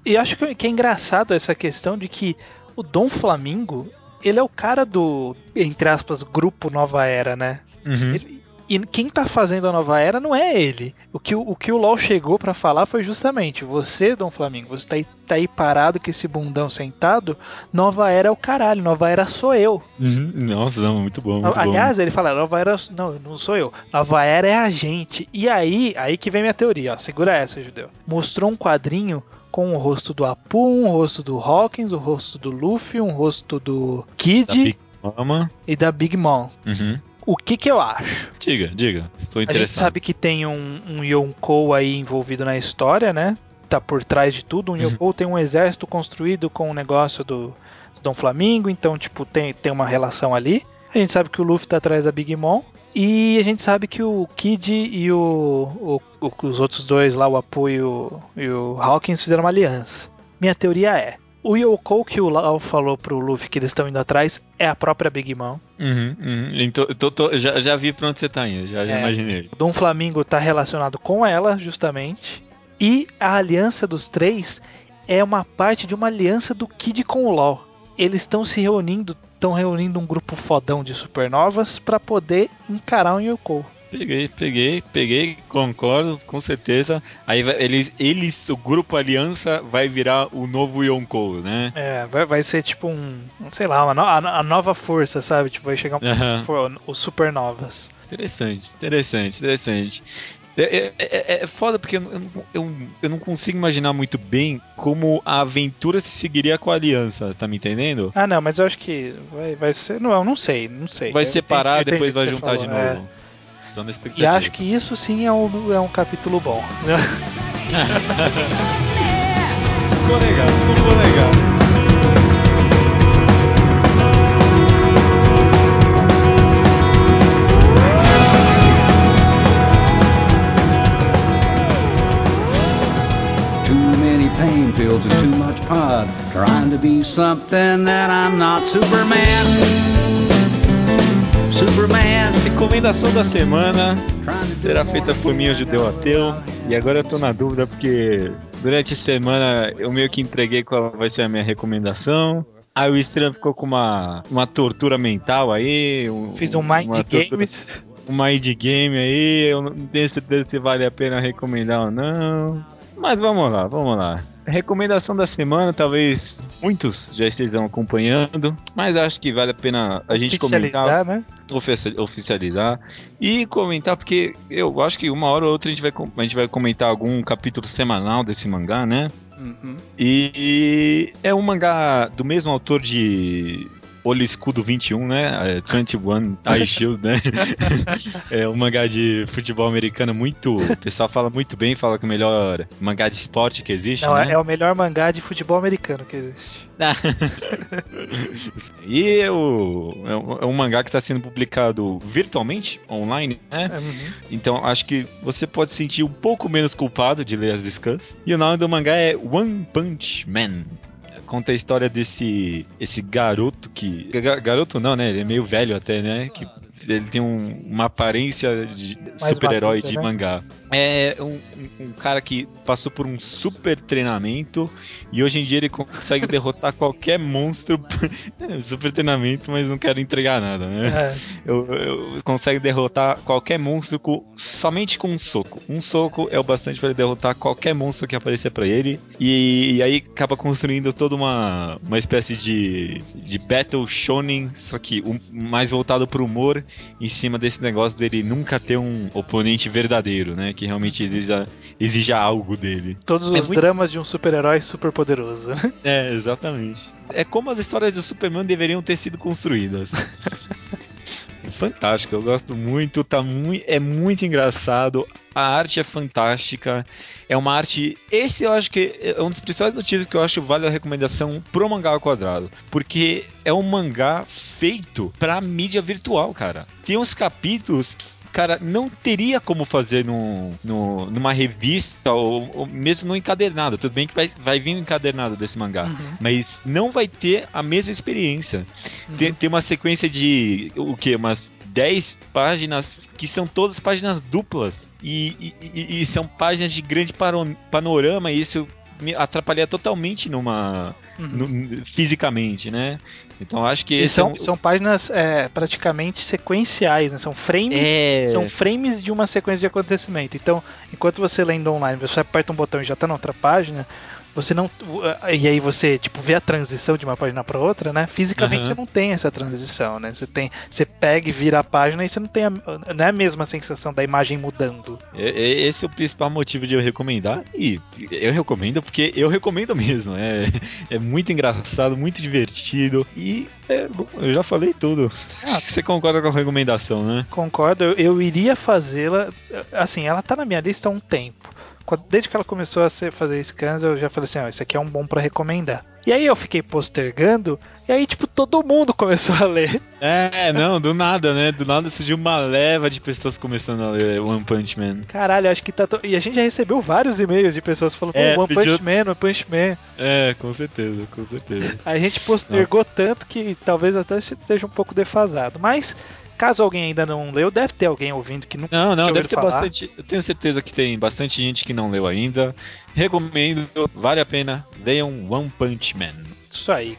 [SPEAKER 2] E acho que é engraçado essa questão de que o Dom Flamingo, ele é o cara do, entre aspas, grupo Nova Era, né?
[SPEAKER 1] Uhum. Ele,
[SPEAKER 2] e quem tá fazendo a nova era não é ele. O que o, o, que o LoL chegou para falar foi justamente: você, Dom Flamingo, você tá aí, tá aí parado com esse bundão sentado. Nova era é o caralho, nova era sou eu.
[SPEAKER 1] Uhum. Nossa, não, muito bom. Muito
[SPEAKER 2] Aliás,
[SPEAKER 1] bom.
[SPEAKER 2] ele fala: nova era. Não, não sou eu. Nova era é a gente. E aí, aí que vem minha teoria, ó. Segura essa, judeu. Mostrou um quadrinho com o rosto do Apu, um rosto do Hawkins, o rosto do Luffy, um rosto do Kid. Da
[SPEAKER 1] Big Mama.
[SPEAKER 2] E da Big Mom.
[SPEAKER 1] Uhum.
[SPEAKER 2] O que que eu acho?
[SPEAKER 1] Diga, diga. Estou interessado.
[SPEAKER 2] A gente sabe que tem um, um Yonkou aí envolvido na história, né? Tá por trás de tudo. Um uhum. Yonkou tem um exército construído com o um negócio do, do Dom Flamingo, então, tipo, tem, tem uma relação ali. A gente sabe que o Luffy tá atrás da Big Mom. E a gente sabe que o Kid e o, o, o os outros dois lá, o Apu e o, e o Hawkins, fizeram uma aliança. Minha teoria é: o Yoko que o Lau falou pro Luffy que eles estão indo atrás é a própria Big Mom.
[SPEAKER 1] Uhum, uhum. Então, tô, tô, já, já vi pra onde você tá indo, já, já é, imaginei.
[SPEAKER 2] Dom Flamingo tá relacionado com ela, justamente. E a aliança dos três é uma parte de uma aliança do Kid com o LoL. Eles estão se reunindo, estão reunindo um grupo fodão de supernovas para poder encarar o Yoko.
[SPEAKER 1] Peguei, peguei, peguei, concordo, com certeza. Aí eles, eles, o grupo Aliança vai virar o novo Yonkou, né?
[SPEAKER 2] É, vai, vai ser tipo um, sei lá, uma no, a, a, nova força, sabe? Tipo, vai chegar um, for, os supernovas.
[SPEAKER 1] Interessante, interessante, interessante. É, é, é, é, foda porque eu, eu, eu, não consigo imaginar muito bem como a aventura se seguiria com a aliança, tá me entendendo?
[SPEAKER 2] Ah, não, mas eu acho que vai, vai ser. Não, eu não sei, não sei.
[SPEAKER 1] Vai separar e depois vai juntar falou, de novo. É. Tô na expectativa.
[SPEAKER 2] E acho que isso sim é um, é um capítulo bom.
[SPEAKER 1] ficou legal, ficou legal. pain pills and too much pod. Trying to be something that I'm not Superman. Superman. Recomendação da semana será feita por mim, o judeu ateu. E agora eu tô na dúvida porque durante a semana eu meio que entreguei qual vai ser a minha recomendação. Aí o Estranho ficou com uma, uma tortura mental aí. Um,
[SPEAKER 2] Fiz um mind games.
[SPEAKER 1] Um mind game aí. Eu não tenho certeza se vale a pena recomendar ou não. Mas vamos lá, vamos lá. Recomendação da semana, talvez muitos já estejam acompanhando, mas acho que vale a pena a gente comentar. Né? Oficializar e comentar, porque eu acho que uma hora ou outra a gente vai, a gente vai comentar algum capítulo semanal desse mangá, né? Uhum. E é um mangá do mesmo autor de Olho Escudo 21, né? É, 21 Eye Shield, né? é um mangá de futebol americano muito. O pessoal fala muito bem, fala que é o melhor mangá de esporte que existe. Não, né?
[SPEAKER 2] é o melhor mangá de futebol americano que existe.
[SPEAKER 1] e é, o, é um mangá que está sendo publicado virtualmente, online, né? Uhum. Então acho que você pode sentir um pouco menos culpado de ler as scans. E o nome do mangá é One Punch Man conta a história desse esse garoto que. Garoto não, né? Ele é meio velho até, né? Que ele tem um, uma aparência de super-herói de né? mangá. É um, um, cara que passou por um super treinamento e hoje em dia ele consegue derrotar qualquer monstro. super treinamento, mas não quero entregar nada, né? É. Eu, eu, consegue derrotar qualquer monstro com, somente com um soco. Um soco é o bastante para ele derrotar qualquer monstro que aparecer para ele. E, e, aí acaba construindo toda uma, uma espécie de, de Battle Shonen, só que um, mais voltado pro humor em cima desse negócio dele nunca ter um oponente verdadeiro, né? Que realmente exija, exija algo dele.
[SPEAKER 2] Todos é os muito... dramas de um super-herói super poderoso. Né?
[SPEAKER 1] É, exatamente. É como as histórias do Superman deveriam ter sido construídas. fantástico, eu gosto muito, tá muito, é muito engraçado, a arte é fantástica, é uma arte, esse eu acho que é um dos principais motivos que eu acho vale a recomendação pro mangá ao quadrado, porque é um mangá feito pra mídia virtual, cara. Tem uns capítulos cara, não teria como fazer no, no, numa revista ou, ou, mesmo no encadernado. Tudo bem que vai, vai vir um encadernado desse mangá, uhum. mas não vai ter a mesma experiência. Uhum. Tem, tem uma sequência de o que? Umas 10 páginas que são todas páginas duplas e, e, e são páginas de grande panorama e isso me atrapalha totalmente numa uhum. no, fisicamente, né? Então acho que
[SPEAKER 2] são, é um... são páginas é, praticamente sequenciais, né? São frames, é... são frames de uma sequência de acontecimento. Então, enquanto você lendo online, você aperta um botão e já está na outra página, você não e aí você tipo vê a transição de uma página para outra, né? Fisicamente uhum. você não tem essa transição, né? Você tem, você pega e vira a página e você não tem a, não é a mesma sensação da imagem mudando.
[SPEAKER 1] Esse é o principal motivo de eu recomendar e eu recomendo porque eu recomendo mesmo. É, é muito engraçado, muito divertido e é, eu já falei tudo. Ah, Acho que você concorda com a recomendação, né?
[SPEAKER 2] Concordo. Eu, eu iria fazê-la. Assim, ela tá na minha lista há um tempo desde que ela começou a ser, fazer scans, eu já falei assim: ó, isso aqui é um bom para recomendar. E aí eu fiquei postergando, e aí, tipo, todo mundo começou a ler.
[SPEAKER 1] É, não, do nada, né? Do nada surgiu uma leva de pessoas começando a ler One Punch Man.
[SPEAKER 2] Caralho, acho que tá. To... E a gente já recebeu vários e-mails de pessoas falando, é, One pediu... Punch Man, One Punch Man.
[SPEAKER 1] É, com certeza, com certeza.
[SPEAKER 2] A gente postergou não. tanto que talvez até seja um pouco defasado. Mas Caso alguém ainda não leu, deve ter alguém ouvindo que nunca
[SPEAKER 1] Não, não, deve ter falar. bastante. Eu tenho certeza que tem bastante gente que não leu ainda. Recomendo, vale a pena. Leiam One Punch Man.
[SPEAKER 2] Isso aí,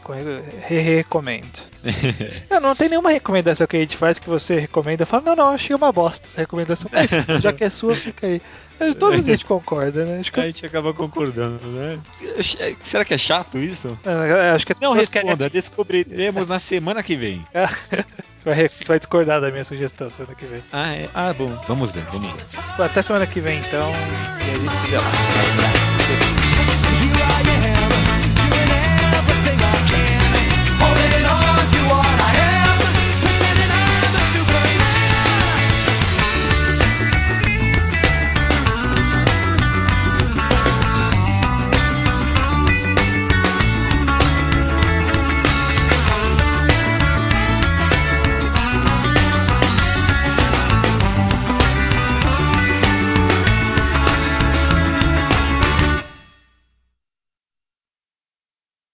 [SPEAKER 2] re recomendo. não, não tem nenhuma recomendação que a gente faz que você recomenda. Fala, não, não, achei uma bosta essa recomendação. Mas já que é sua, fica aí. Mas todos a gente concorda, né?
[SPEAKER 1] Que... A gente acaba concordando, né? Será que é chato isso?
[SPEAKER 2] É, acho que
[SPEAKER 1] não responda, querem... descobriremos na semana que vem.
[SPEAKER 2] Você vai, você vai, discordar da minha sugestão semana que vem.
[SPEAKER 1] Ah, é? ah, bom. Vamos ver, vamos ver.
[SPEAKER 2] Até semana que vem, então. E a gente se vê lá. Yeah.